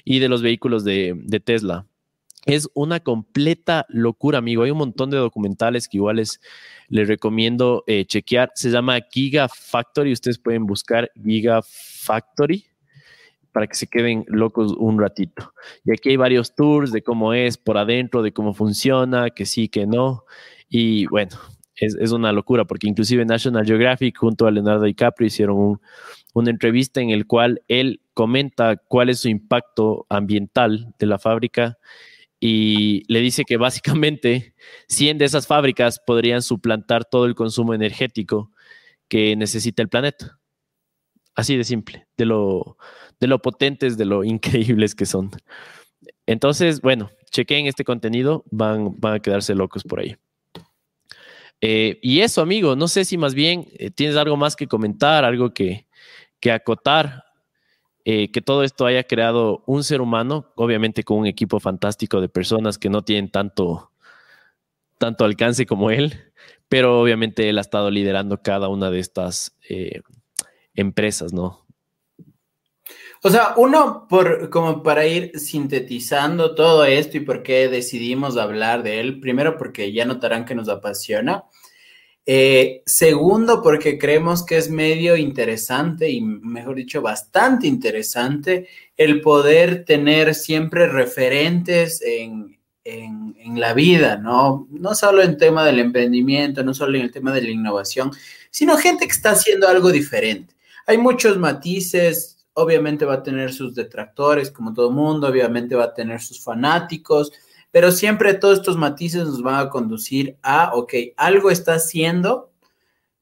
y de los vehículos de, Tesla. Es una completa locura, amigo. Hay un montón de documentales que igual les, recomiendo eh, chequear. Se llama Gigafactory. Ustedes pueden buscar Gigafactory para que se queden locos un ratito. Y aquí hay varios tours de cómo es por adentro, de cómo funciona, que sí, que no. Y bueno, es, una locura, porque inclusive National Geographic junto a Leonardo DiCaprio hicieron una entrevista en el cual él comenta cuál es su impacto ambiental de la fábrica y le dice que básicamente 100 de esas fábricas podrían suplantar todo el consumo energético que necesita el planeta. Así de simple, de lo, de lo potentes, de lo increíbles que son. Entonces, bueno, chequen este contenido, van, van a quedarse locos por ahí. Eh, y eso, amigo, no sé si más bien eh, tienes algo más que comentar, algo que, acotar, eh, que todo esto haya creado un ser humano, obviamente con un equipo fantástico de personas que no tienen tanto, tanto alcance como él, pero obviamente él ha estado liderando cada una de estas empresas, ¿no? O sea, uno, por, como para ir sintetizando todo esto y por qué decidimos hablar de él, primero porque ya notarán que nos apasiona. Eh, segundo, porque creemos que es medio interesante y, mejor dicho, bastante interesante el poder tener siempre referentes en, en, en, la vida, ¿no? No solo en tema del emprendimiento, no solo en el tema de la innovación, sino gente que está haciendo algo diferente. Hay muchos matices, obviamente va a tener sus detractores, como todo mundo, obviamente va a tener sus fanáticos, pero siempre todos estos matices nos van a conducir a, ok, algo está haciendo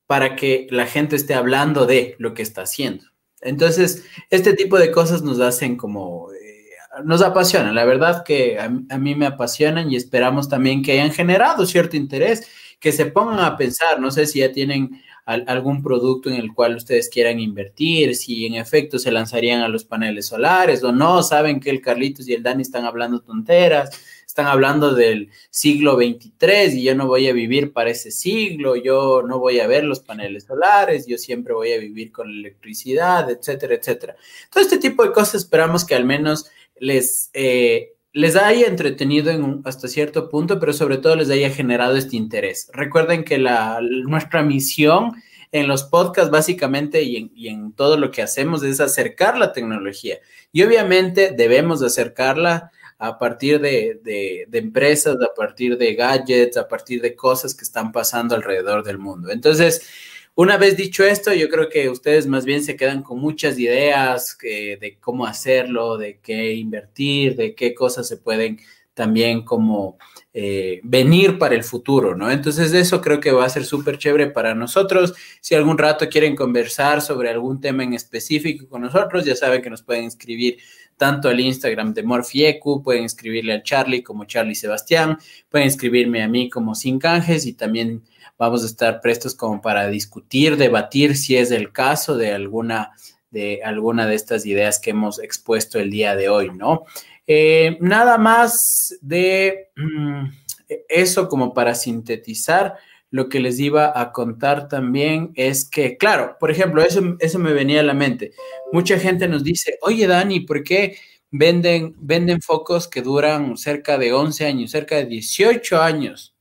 para que la gente esté hablando de lo que está haciendo. Entonces, este tipo de cosas nos hacen como, eh, nos apasionan, la verdad que a, a mí me apasionan y esperamos también que hayan generado cierto interés, que se pongan a pensar, no sé si ya tienen algún producto en el cual ustedes quieran invertir, si en efecto se lanzarían a los paneles solares o no, saben que el Carlitos y el Dani están hablando tonteras, están hablando del siglo 23 y yo no voy a vivir para ese siglo, yo no voy a ver los paneles solares, yo siempre voy a vivir con electricidad, etcétera, etcétera. Todo este tipo de cosas esperamos que al menos les... Eh, les haya entretenido en hasta cierto punto, pero sobre todo les haya generado este interés. Recuerden que la, nuestra misión en los podcasts básicamente y en, todo lo que hacemos es acercar la tecnología. Y obviamente debemos acercarla a partir de, empresas, a partir de gadgets, a partir de cosas que están pasando alrededor del mundo. Entonces, una vez dicho esto, yo creo que ustedes más bien se quedan con muchas ideas de cómo hacerlo, de qué invertir, de qué cosas se pueden también como eh, venir para el futuro, ¿no? Entonces eso creo que va a ser súper chévere para nosotros. Si algún rato quieren conversar sobre algún tema en específico con nosotros, ya saben que nos pueden escribir tanto al Instagram de Morfiecu, pueden escribirle al Charlie como Charlie Sebastián, pueden escribirme a mí como Sin Canjes y también vamos a estar prestos como para discutir, debatir si es el caso de alguna de alguna de estas ideas que hemos expuesto el día de hoy, ¿no? Eh, nada más de mm, eso como para sintetizar, lo que les iba a contar también es que, claro, por ejemplo, eso, eso me venía a la mente. Mucha gente nos dice, oye Dani, ¿por qué venden, venden focos que duran cerca de 11 años, cerca de 18 años.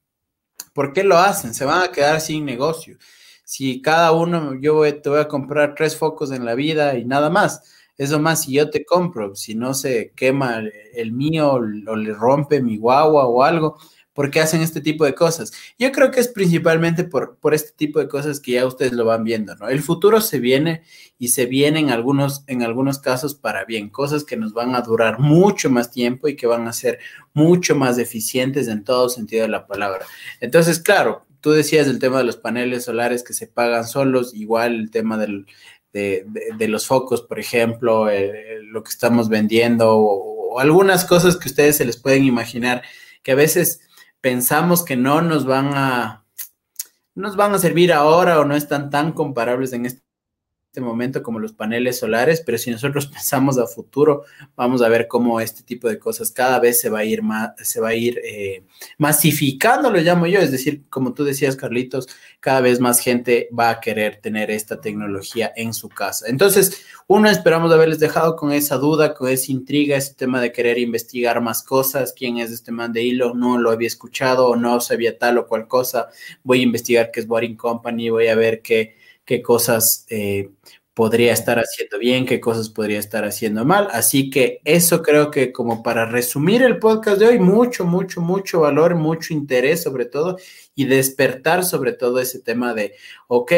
¿Por qué lo hacen? Se van a quedar sin negocio. Si cada uno, yo te voy a comprar tres focos en la vida y nada más. Eso más si yo te compro, si no se quema el mío o le rompe mi guagua o algo, ¿Por qué hacen este tipo de cosas? Yo creo que es principalmente por, por este tipo de cosas que ya ustedes lo van viendo, ¿no? El futuro se viene y se viene en algunos, en algunos casos para bien, cosas que nos van a durar mucho más tiempo y que van a ser mucho más eficientes en todo sentido de la palabra. Entonces, claro, tú decías el tema de los paneles solares que se pagan solos, igual el tema del, de, los focos, por ejemplo, eh, lo que estamos vendiendo o, o, algunas cosas que ustedes se les pueden imaginar que a veces pensamos que no nos van a, nos van a servir ahora o no están tan comparables en este este momento como los paneles solares, pero si nosotros pensamos a futuro, vamos a ver cómo este tipo de cosas cada vez se va a ir más, se va a ir eh, masificando, lo llamo yo, es decir, como tú decías, Carlitos, cada vez más gente va a querer tener esta tecnología en su casa. Entonces, uno, esperamos haberles dejado con esa duda, con esa intriga, ese tema de querer investigar más cosas, quién es este man de hilo, no lo había escuchado o no sabía tal o cual cosa, voy a investigar qué es Boring Company, voy a ver qué qué cosas eh, podría estar haciendo bien, qué cosas podría estar haciendo mal. Así que eso creo que como para resumir el podcast de hoy, mucho, mucho, mucho valor, mucho interés sobre todo y despertar sobre todo ese tema de, ok,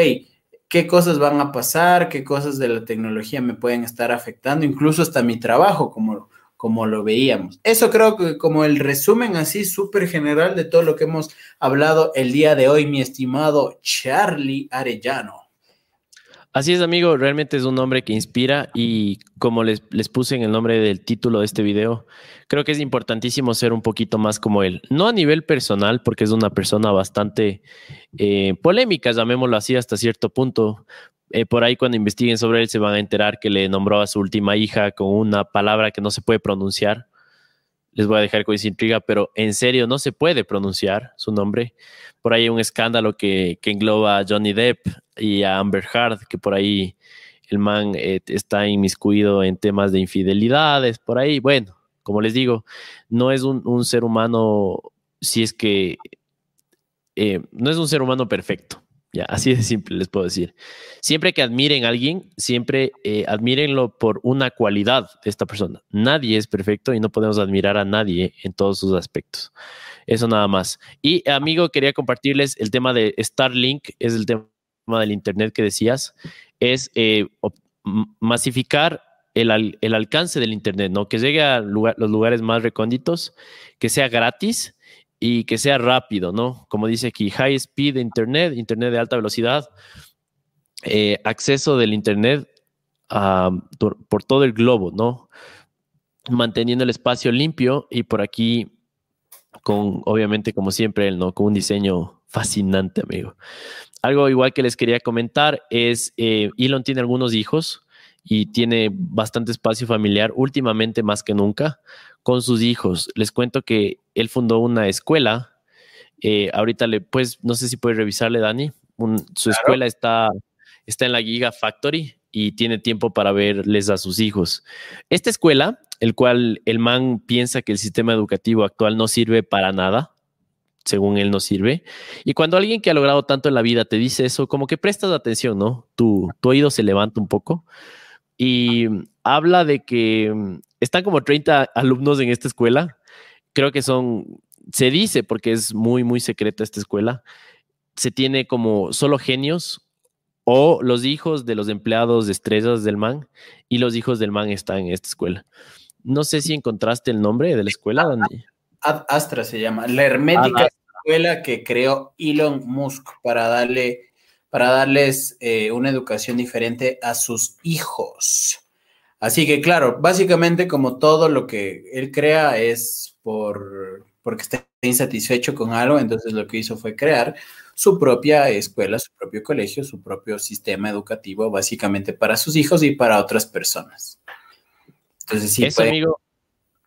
qué cosas van a pasar, qué cosas de la tecnología me pueden estar afectando, incluso hasta mi trabajo, como, como lo veíamos. Eso creo que como el resumen así súper general de todo lo que hemos hablado el día de hoy, mi estimado Charlie Arellano. Así es, amigo, realmente es un nombre que inspira y como les, les, puse en el nombre del título de este video, creo que es importantísimo ser un poquito más como él. No a nivel personal, porque es una persona bastante eh, polémica, llamémoslo así hasta cierto punto. Eh, por ahí cuando investiguen sobre él se van a enterar que le nombró a su última hija con una palabra que no se puede pronunciar. Les voy a dejar con esa intriga, pero en serio no se puede pronunciar su nombre. Por ahí un escándalo que, engloba a Johnny Depp y a Amber Heard, que por ahí el man eh, está inmiscuido en temas de infidelidades, por ahí, bueno, como les digo, no es un, ser humano, si es que, eh, no es un ser humano perfecto, ya, así de simple les puedo decir. Siempre que admiren a alguien, siempre eh, admírenlo por una cualidad de esta persona. Nadie es perfecto y no podemos admirar a nadie en todos sus aspectos. Eso nada más. Y amigo, quería compartirles el tema de Starlink, es el tema del Internet que decías, es eh, masificar el, alcance del Internet, ¿no? Que llegue a los lugares más recónditos, que sea gratis y que sea rápido, ¿no? Como dice aquí, high speed Internet, Internet de alta velocidad, eh, acceso del Internet por todo el globo, ¿no? Manteniendo el espacio limpio y por aquí con, obviamente, como siempre, ¿no? Con un diseño fascinante, amigo. Algo igual que les quería comentar es, eh, Elon tiene algunos hijos y tiene bastante espacio familiar, últimamente más que nunca, con sus hijos. Les cuento que él fundó una escuela. Eh, ahorita le, pues, no sé si puedes revisarle, Dani. su escuela está, está en la Giga Factory y tiene tiempo para verles a sus hijos. Esta escuela el cual el man piensa que el sistema educativo actual no sirve para nada, según él no sirve. Y cuando alguien que ha logrado tanto en la vida te dice eso, como que prestas atención, ¿no? Tu, tu oído se levanta un poco y habla de que mm, están como 30 alumnos en esta escuela. Creo que son, se dice, porque es muy, muy secreta esta escuela, se tiene como solo genios o los hijos de los empleados de estrellas del man y los hijos del man están en esta escuela. No sé si encontraste el nombre de la escuela, Dani. Astra se llama, la hermética escuela que creó Elon Musk para darle para darles eh, una educación diferente a sus hijos. Así que claro, básicamente como todo lo que él crea es por porque está insatisfecho con algo, entonces lo que hizo fue crear su propia escuela, su propio colegio, su propio sistema educativo, básicamente para sus hijos y para otras personas. Entonces, sí, Eso, amigo,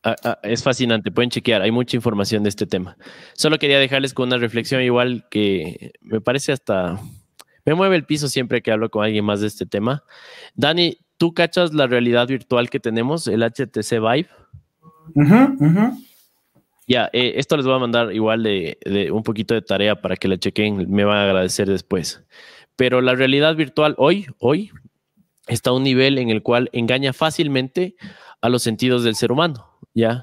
ah, ah, es fascinante. Pueden chequear, hay mucha información de este tema. Solo quería dejarles con una reflexión igual que me parece hasta... Me mueve el piso siempre que hablo con alguien más de este tema. Dani, ¿tú cachas la realidad virtual que tenemos, el HTC Vive? Ya, eh, esto les voy a mandar igual de, de, un poquito de tarea para que la chequen, me van a agradecer después. Pero la realidad virtual hoy, hoy, está a un nivel en el cual engaña fácilmente a los sentidos del ser humano, ¿ya?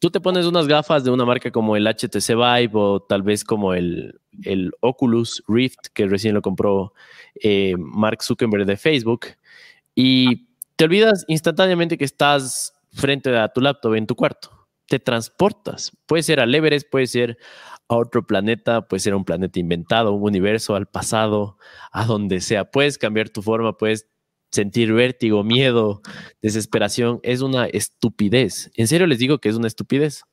Tú te pones unas gafas de una marca como el HTC Vive o tal vez como el, el Oculus Rift, que recién lo compró eh, Mark Zuckerberg de Facebook, y te olvidas instantáneamente que estás frente a tu laptop en tu cuarto. Te transportas. Puede ser al Everest, puede ser a otro planeta, puede ser un planeta inventado, un universo, al pasado, a donde sea. Puedes cambiar tu forma, puedes sentir vértigo, miedo, desesperación, es una estupidez. En serio les digo que es una estupidez.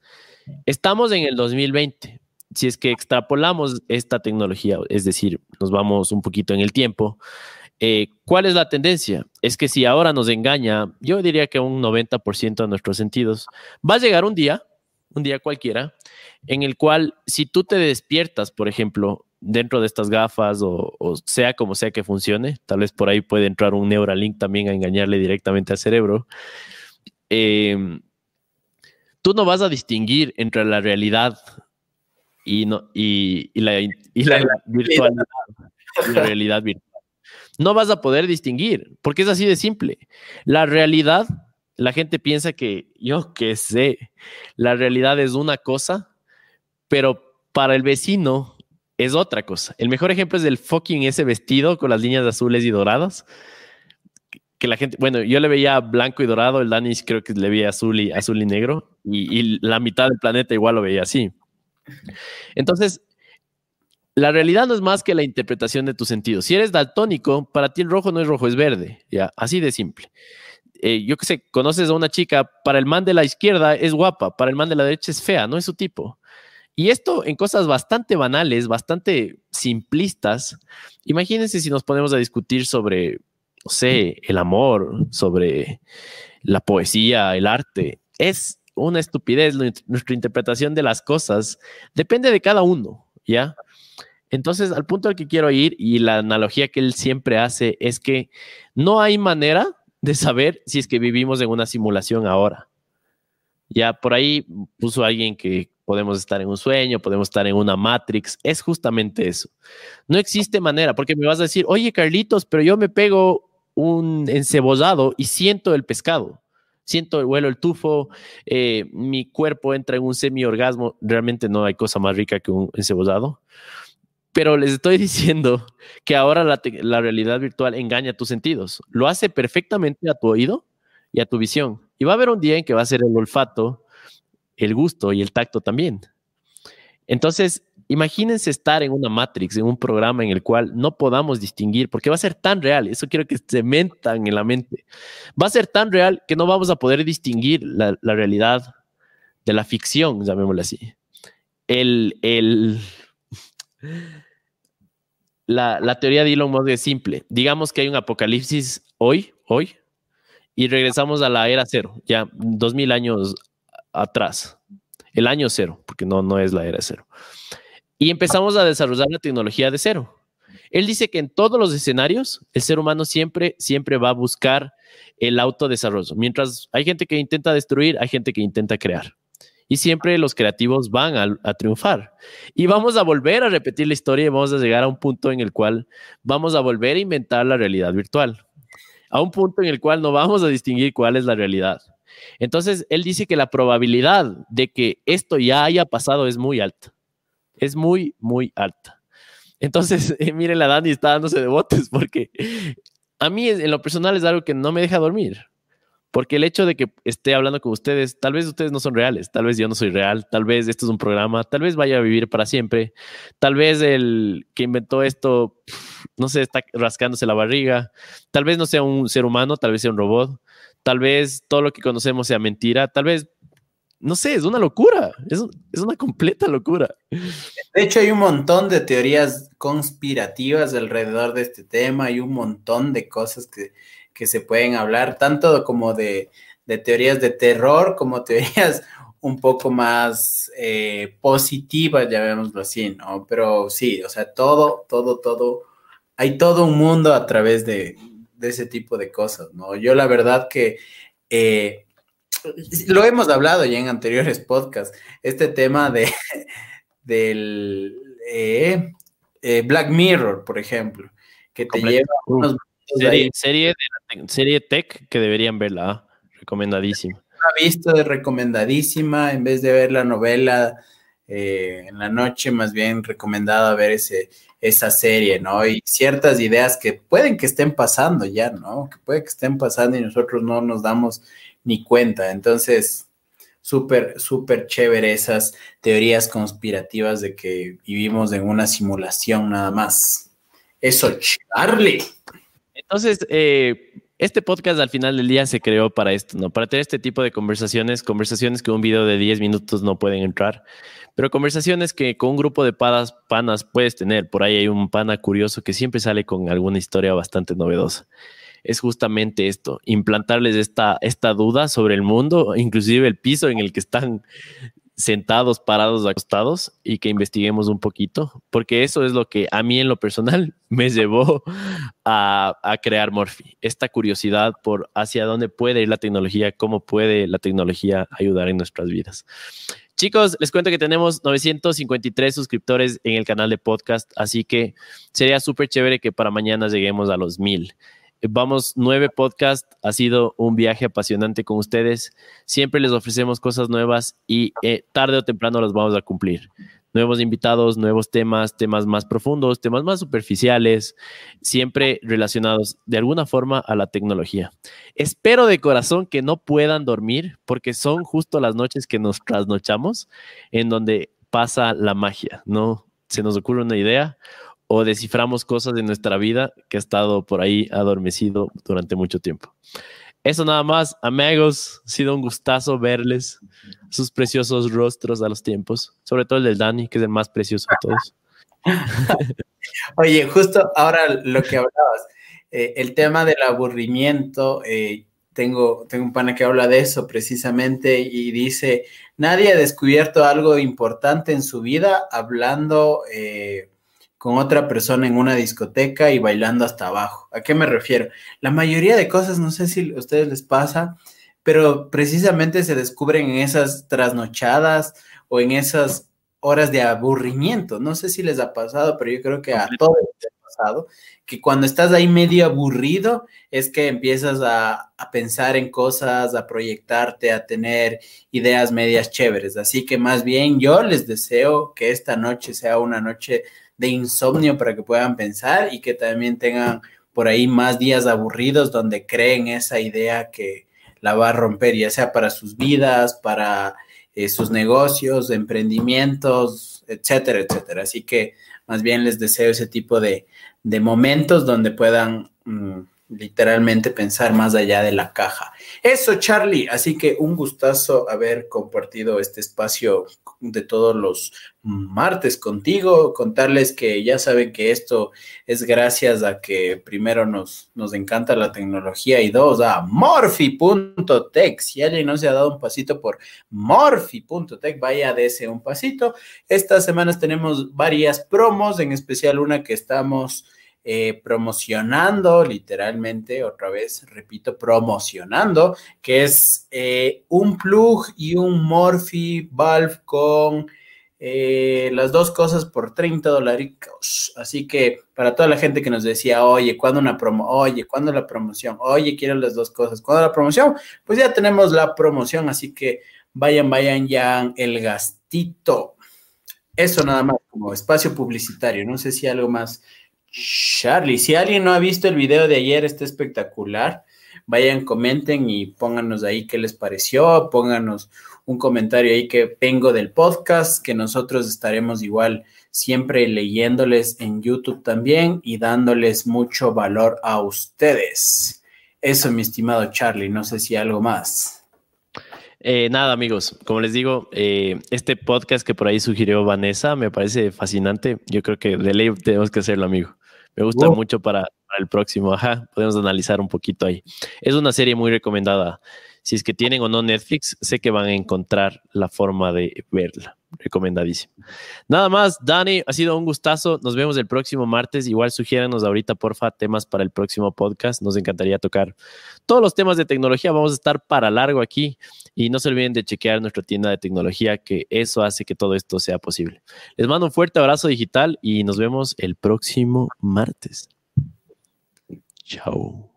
Estamos en el 2020. Si es que extrapolamos esta tecnología, es decir, nos vamos un poquito en el tiempo, eh, ¿cuál es la tendencia? Es que si ahora nos engaña, yo diría que un 90% de nuestros sentidos, va a llegar un día, un día cualquiera, en el cual si tú te despiertas, por ejemplo, dentro de estas gafas o, sea como sea que funcione, tal vez por ahí puede entrar un Neuralink también a engañarle directamente al cerebro. Em, tú no vas a distinguir entre la realidad y, no, y, la, y la virtualidad, la realidad virtual. No vas a poder distinguir, porque es así de simple. La realidad, la gente piensa que, yo qué sé, la realidad es una cosa, pero para el vecino es otra cosa. El mejor ejemplo es el fucking ese vestido con las líneas azules y doradas. Que la gente, bueno, yo le veía blanco y dorado, el Danish creo que le veía azul y, azul y negro, y, la mitad del planeta igual lo veía así. Entonces, la realidad no es más que la interpretación de tus sentidos. Si eres daltónico, para ti el rojo no es rojo, es verde, ya, así de simple. Eh, yo que sé, conoces a una chica, para el man de la izquierda es guapa, para el man de la derecha es fea, no es su tipo. Y esto en cosas bastante banales, bastante simplistas. Imagínense si nos ponemos a discutir sobre, no sé, el amor, sobre la poesía, el arte. Es una estupidez nuestra interpretación de las cosas. Depende de cada uno, ¿ya? Entonces, al punto al que quiero ir y la analogía que él siempre hace es que no hay manera de saber si es que vivimos en una simulación ahora. Ya por ahí puso alguien que podemos estar en un sueño, podemos estar en una Matrix, es justamente eso. No existe manera, porque me vas a decir, oye Carlitos, pero yo me pego un encebollado y siento el pescado, siento el vuelo, el tufo, eh, mi cuerpo entra en un semi-orgasmo, realmente no hay cosa más rica que un encebollado. Pero les estoy diciendo que ahora la, la realidad virtual engaña tus sentidos. Lo hace perfectamente a tu oído y a tu visión. Y va a haber un día en que va a ser el olfato, el gusto y el tacto también. Entonces, imagínense estar en una Matrix, en un programa en el cual no podamos distinguir, porque va a ser tan real, eso quiero que se mentan en la mente, va a ser tan real que no vamos a poder distinguir la, realidad de la ficción, llamémoslo así. El, el, la, la teoría de Elon Musk es simple. Digamos que hay un apocalipsis hoy, hoy, y regresamos a la era cero, ya dos mil años atrás, el año cero, porque no, no es la era cero. Y empezamos a desarrollar la tecnología de cero. Él dice que en todos los escenarios el ser humano siempre, siempre va a buscar el autodesarrollo. Mientras hay gente que intenta destruir, hay gente que intenta crear. Y siempre los creativos van a, a, triunfar. Y vamos a volver a repetir la historia y vamos a llegar a un punto en el cual vamos a volver a inventar la realidad virtual. A un punto en el cual no vamos a distinguir cuál es la realidad. Entonces, él dice que la probabilidad de que esto ya haya pasado es muy alta. Es muy, muy alta. Entonces, miren, la Dani está dándose de botes porque a mí en lo personal es algo que no me deja dormir. Porque el hecho de que esté hablando con ustedes, tal vez ustedes no son reales, tal vez yo no soy real, tal vez esto es un programa, tal vez vaya a vivir para siempre, tal vez el que inventó esto, no sé, está rascándose la barriga, tal vez no sea un ser humano, tal vez sea un robot, Tal vez todo lo que conocemos sea mentira, tal vez, no sé, es una locura, es, es una completa locura. De hecho, hay un montón de teorías conspirativas alrededor de este tema, hay un montón de cosas que, que se pueden hablar, tanto como de, de teorías de terror como teorías un poco más eh, positivas, llamémoslo así, ¿no? Pero sí, o sea, todo, todo, todo, hay todo un mundo a través de, de ese tipo de cosas, ¿no? Yo la verdad que eh, lo hemos hablado ya en anteriores podcasts, este tema de del eh, eh, Black Mirror, por ejemplo, que te lleva unos serie, serie, de serie tech que deberían verla, ¿ah? recomendadísima. La visto, de recomendadísima, en vez de ver la novela en la noche, más bien recomendado ver ese, esa serie, ¿no? Y ciertas ideas que pueden que estén pasando ya, ¿no? Que puede que estén pasando y nosotros no nos damos ni cuenta. Entonces, súper, súper chévere esas teorías conspirativas de que vivimos en una simulación nada más. Eso, Charlie. Entonces, eh, este podcast al final del día se creó para esto, ¿no? Para tener este tipo de conversaciones, conversaciones que un video de 10 minutos no pueden entrar, pero conversaciones que con un grupo de panas, panas puedes tener. Por ahí hay un pana curioso que siempre sale con alguna historia bastante novedosa. Es justamente esto, implantarles esta, esta duda sobre el mundo, inclusive el piso en el que están sentados, parados, acostados y que investiguemos un poquito, porque eso es lo que a mí en lo personal me llevó a, crear Morphy, esta curiosidad por hacia dónde puede ir la tecnología, cómo puede la tecnología ayudar en nuestras vidas. Chicos, les cuento que tenemos 953 suscriptores en el canal de podcast, así que sería súper chévere que para mañana lleguemos a los mil. Vamos, nueve podcasts. Ha sido un viaje apasionante con ustedes. Siempre les ofrecemos cosas nuevas y eh, tarde o temprano las vamos a cumplir. Nuevos invitados, nuevos temas, temas más profundos, temas más superficiales, siempre relacionados de alguna forma a la tecnología. Espero de corazón que no puedan dormir porque son justo las noches que nos trasnochamos en donde pasa la magia, ¿no? Se nos ocurre una idea o desciframos cosas de nuestra vida que ha estado por ahí adormecido durante mucho tiempo. Eso nada más, amigos, ha sido un gustazo verles, sus preciosos rostros a los tiempos, sobre todo el del Dani, que es el más precioso de todos. Oye, justo ahora lo que hablabas, eh, el tema del aburrimiento, eh, tengo, tengo un pana que habla de eso precisamente y dice, nadie ha descubierto algo importante en su vida hablando... Eh, con otra persona en una discoteca y bailando hasta abajo. ¿A qué me refiero? La mayoría de cosas, no sé si a ustedes les pasa, pero precisamente se descubren en esas trasnochadas o en esas horas de aburrimiento. No sé si les ha pasado, pero yo creo que a todos les ha pasado, que cuando estás ahí medio aburrido es que empiezas a, a pensar en cosas, a proyectarte, a tener ideas medias chéveres. Así que más bien yo les deseo que esta noche sea una noche de insomnio para que puedan pensar y que también tengan por ahí más días aburridos donde creen esa idea que la va a romper, ya sea para sus vidas, para eh, sus negocios, emprendimientos, etcétera, etcétera. Así que más bien les deseo ese tipo de, momentos donde puedan... Mm, literalmente pensar más allá de la caja. Eso, Charlie. Así que un gustazo haber compartido este espacio de todos los martes contigo, contarles que ya saben que esto es gracias a que primero nos, nos encanta la tecnología y dos, a morphy.tech. Si alguien no se ha dado un pasito por morphy.tech, vaya de ese un pasito. Estas semanas tenemos varias promos, en especial una que estamos eh, promocionando, literalmente, otra vez, repito, promocionando, que es eh, un plug y un Morphy Valve con eh, las dos cosas por 30 dólares. Así que para toda la gente que nos decía, oye, ¿cuándo una promo? Oye, ¿cuándo la promoción? Oye, quiero las dos cosas. ¿Cuándo la promoción? Pues ya tenemos la promoción, así que vayan, vayan ya el gastito. Eso nada más como espacio publicitario. No sé si algo más Charlie, si alguien no ha visto el video de ayer, está espectacular. Vayan, comenten y pónganos ahí qué les pareció, pónganos un comentario ahí que vengo del podcast, que nosotros estaremos igual siempre leyéndoles en YouTube también y dándoles mucho valor a ustedes. Eso, mi estimado Charlie, no sé si algo más. Eh, nada, amigos, como les digo, eh, este podcast que por ahí sugirió Vanessa me parece fascinante. Yo creo que de ley tenemos que hacerlo, amigo. Me gusta mucho para, para, el próximo. Ajá, podemos analizar un poquito ahí. Es una serie muy recomendada. Si es que tienen o no Netflix, sé que van a encontrar la forma de verla. Recomendadísimo. Nada más, Dani, ha sido un gustazo. Nos vemos el próximo martes. Igual sugiéranos ahorita, porfa, temas para el próximo podcast. Nos encantaría tocar todos los temas de tecnología. Vamos a estar para largo aquí. Y no se olviden de chequear nuestra tienda de tecnología, que eso hace que todo esto sea posible. Les mando un fuerte abrazo digital y nos vemos el próximo martes. Chao.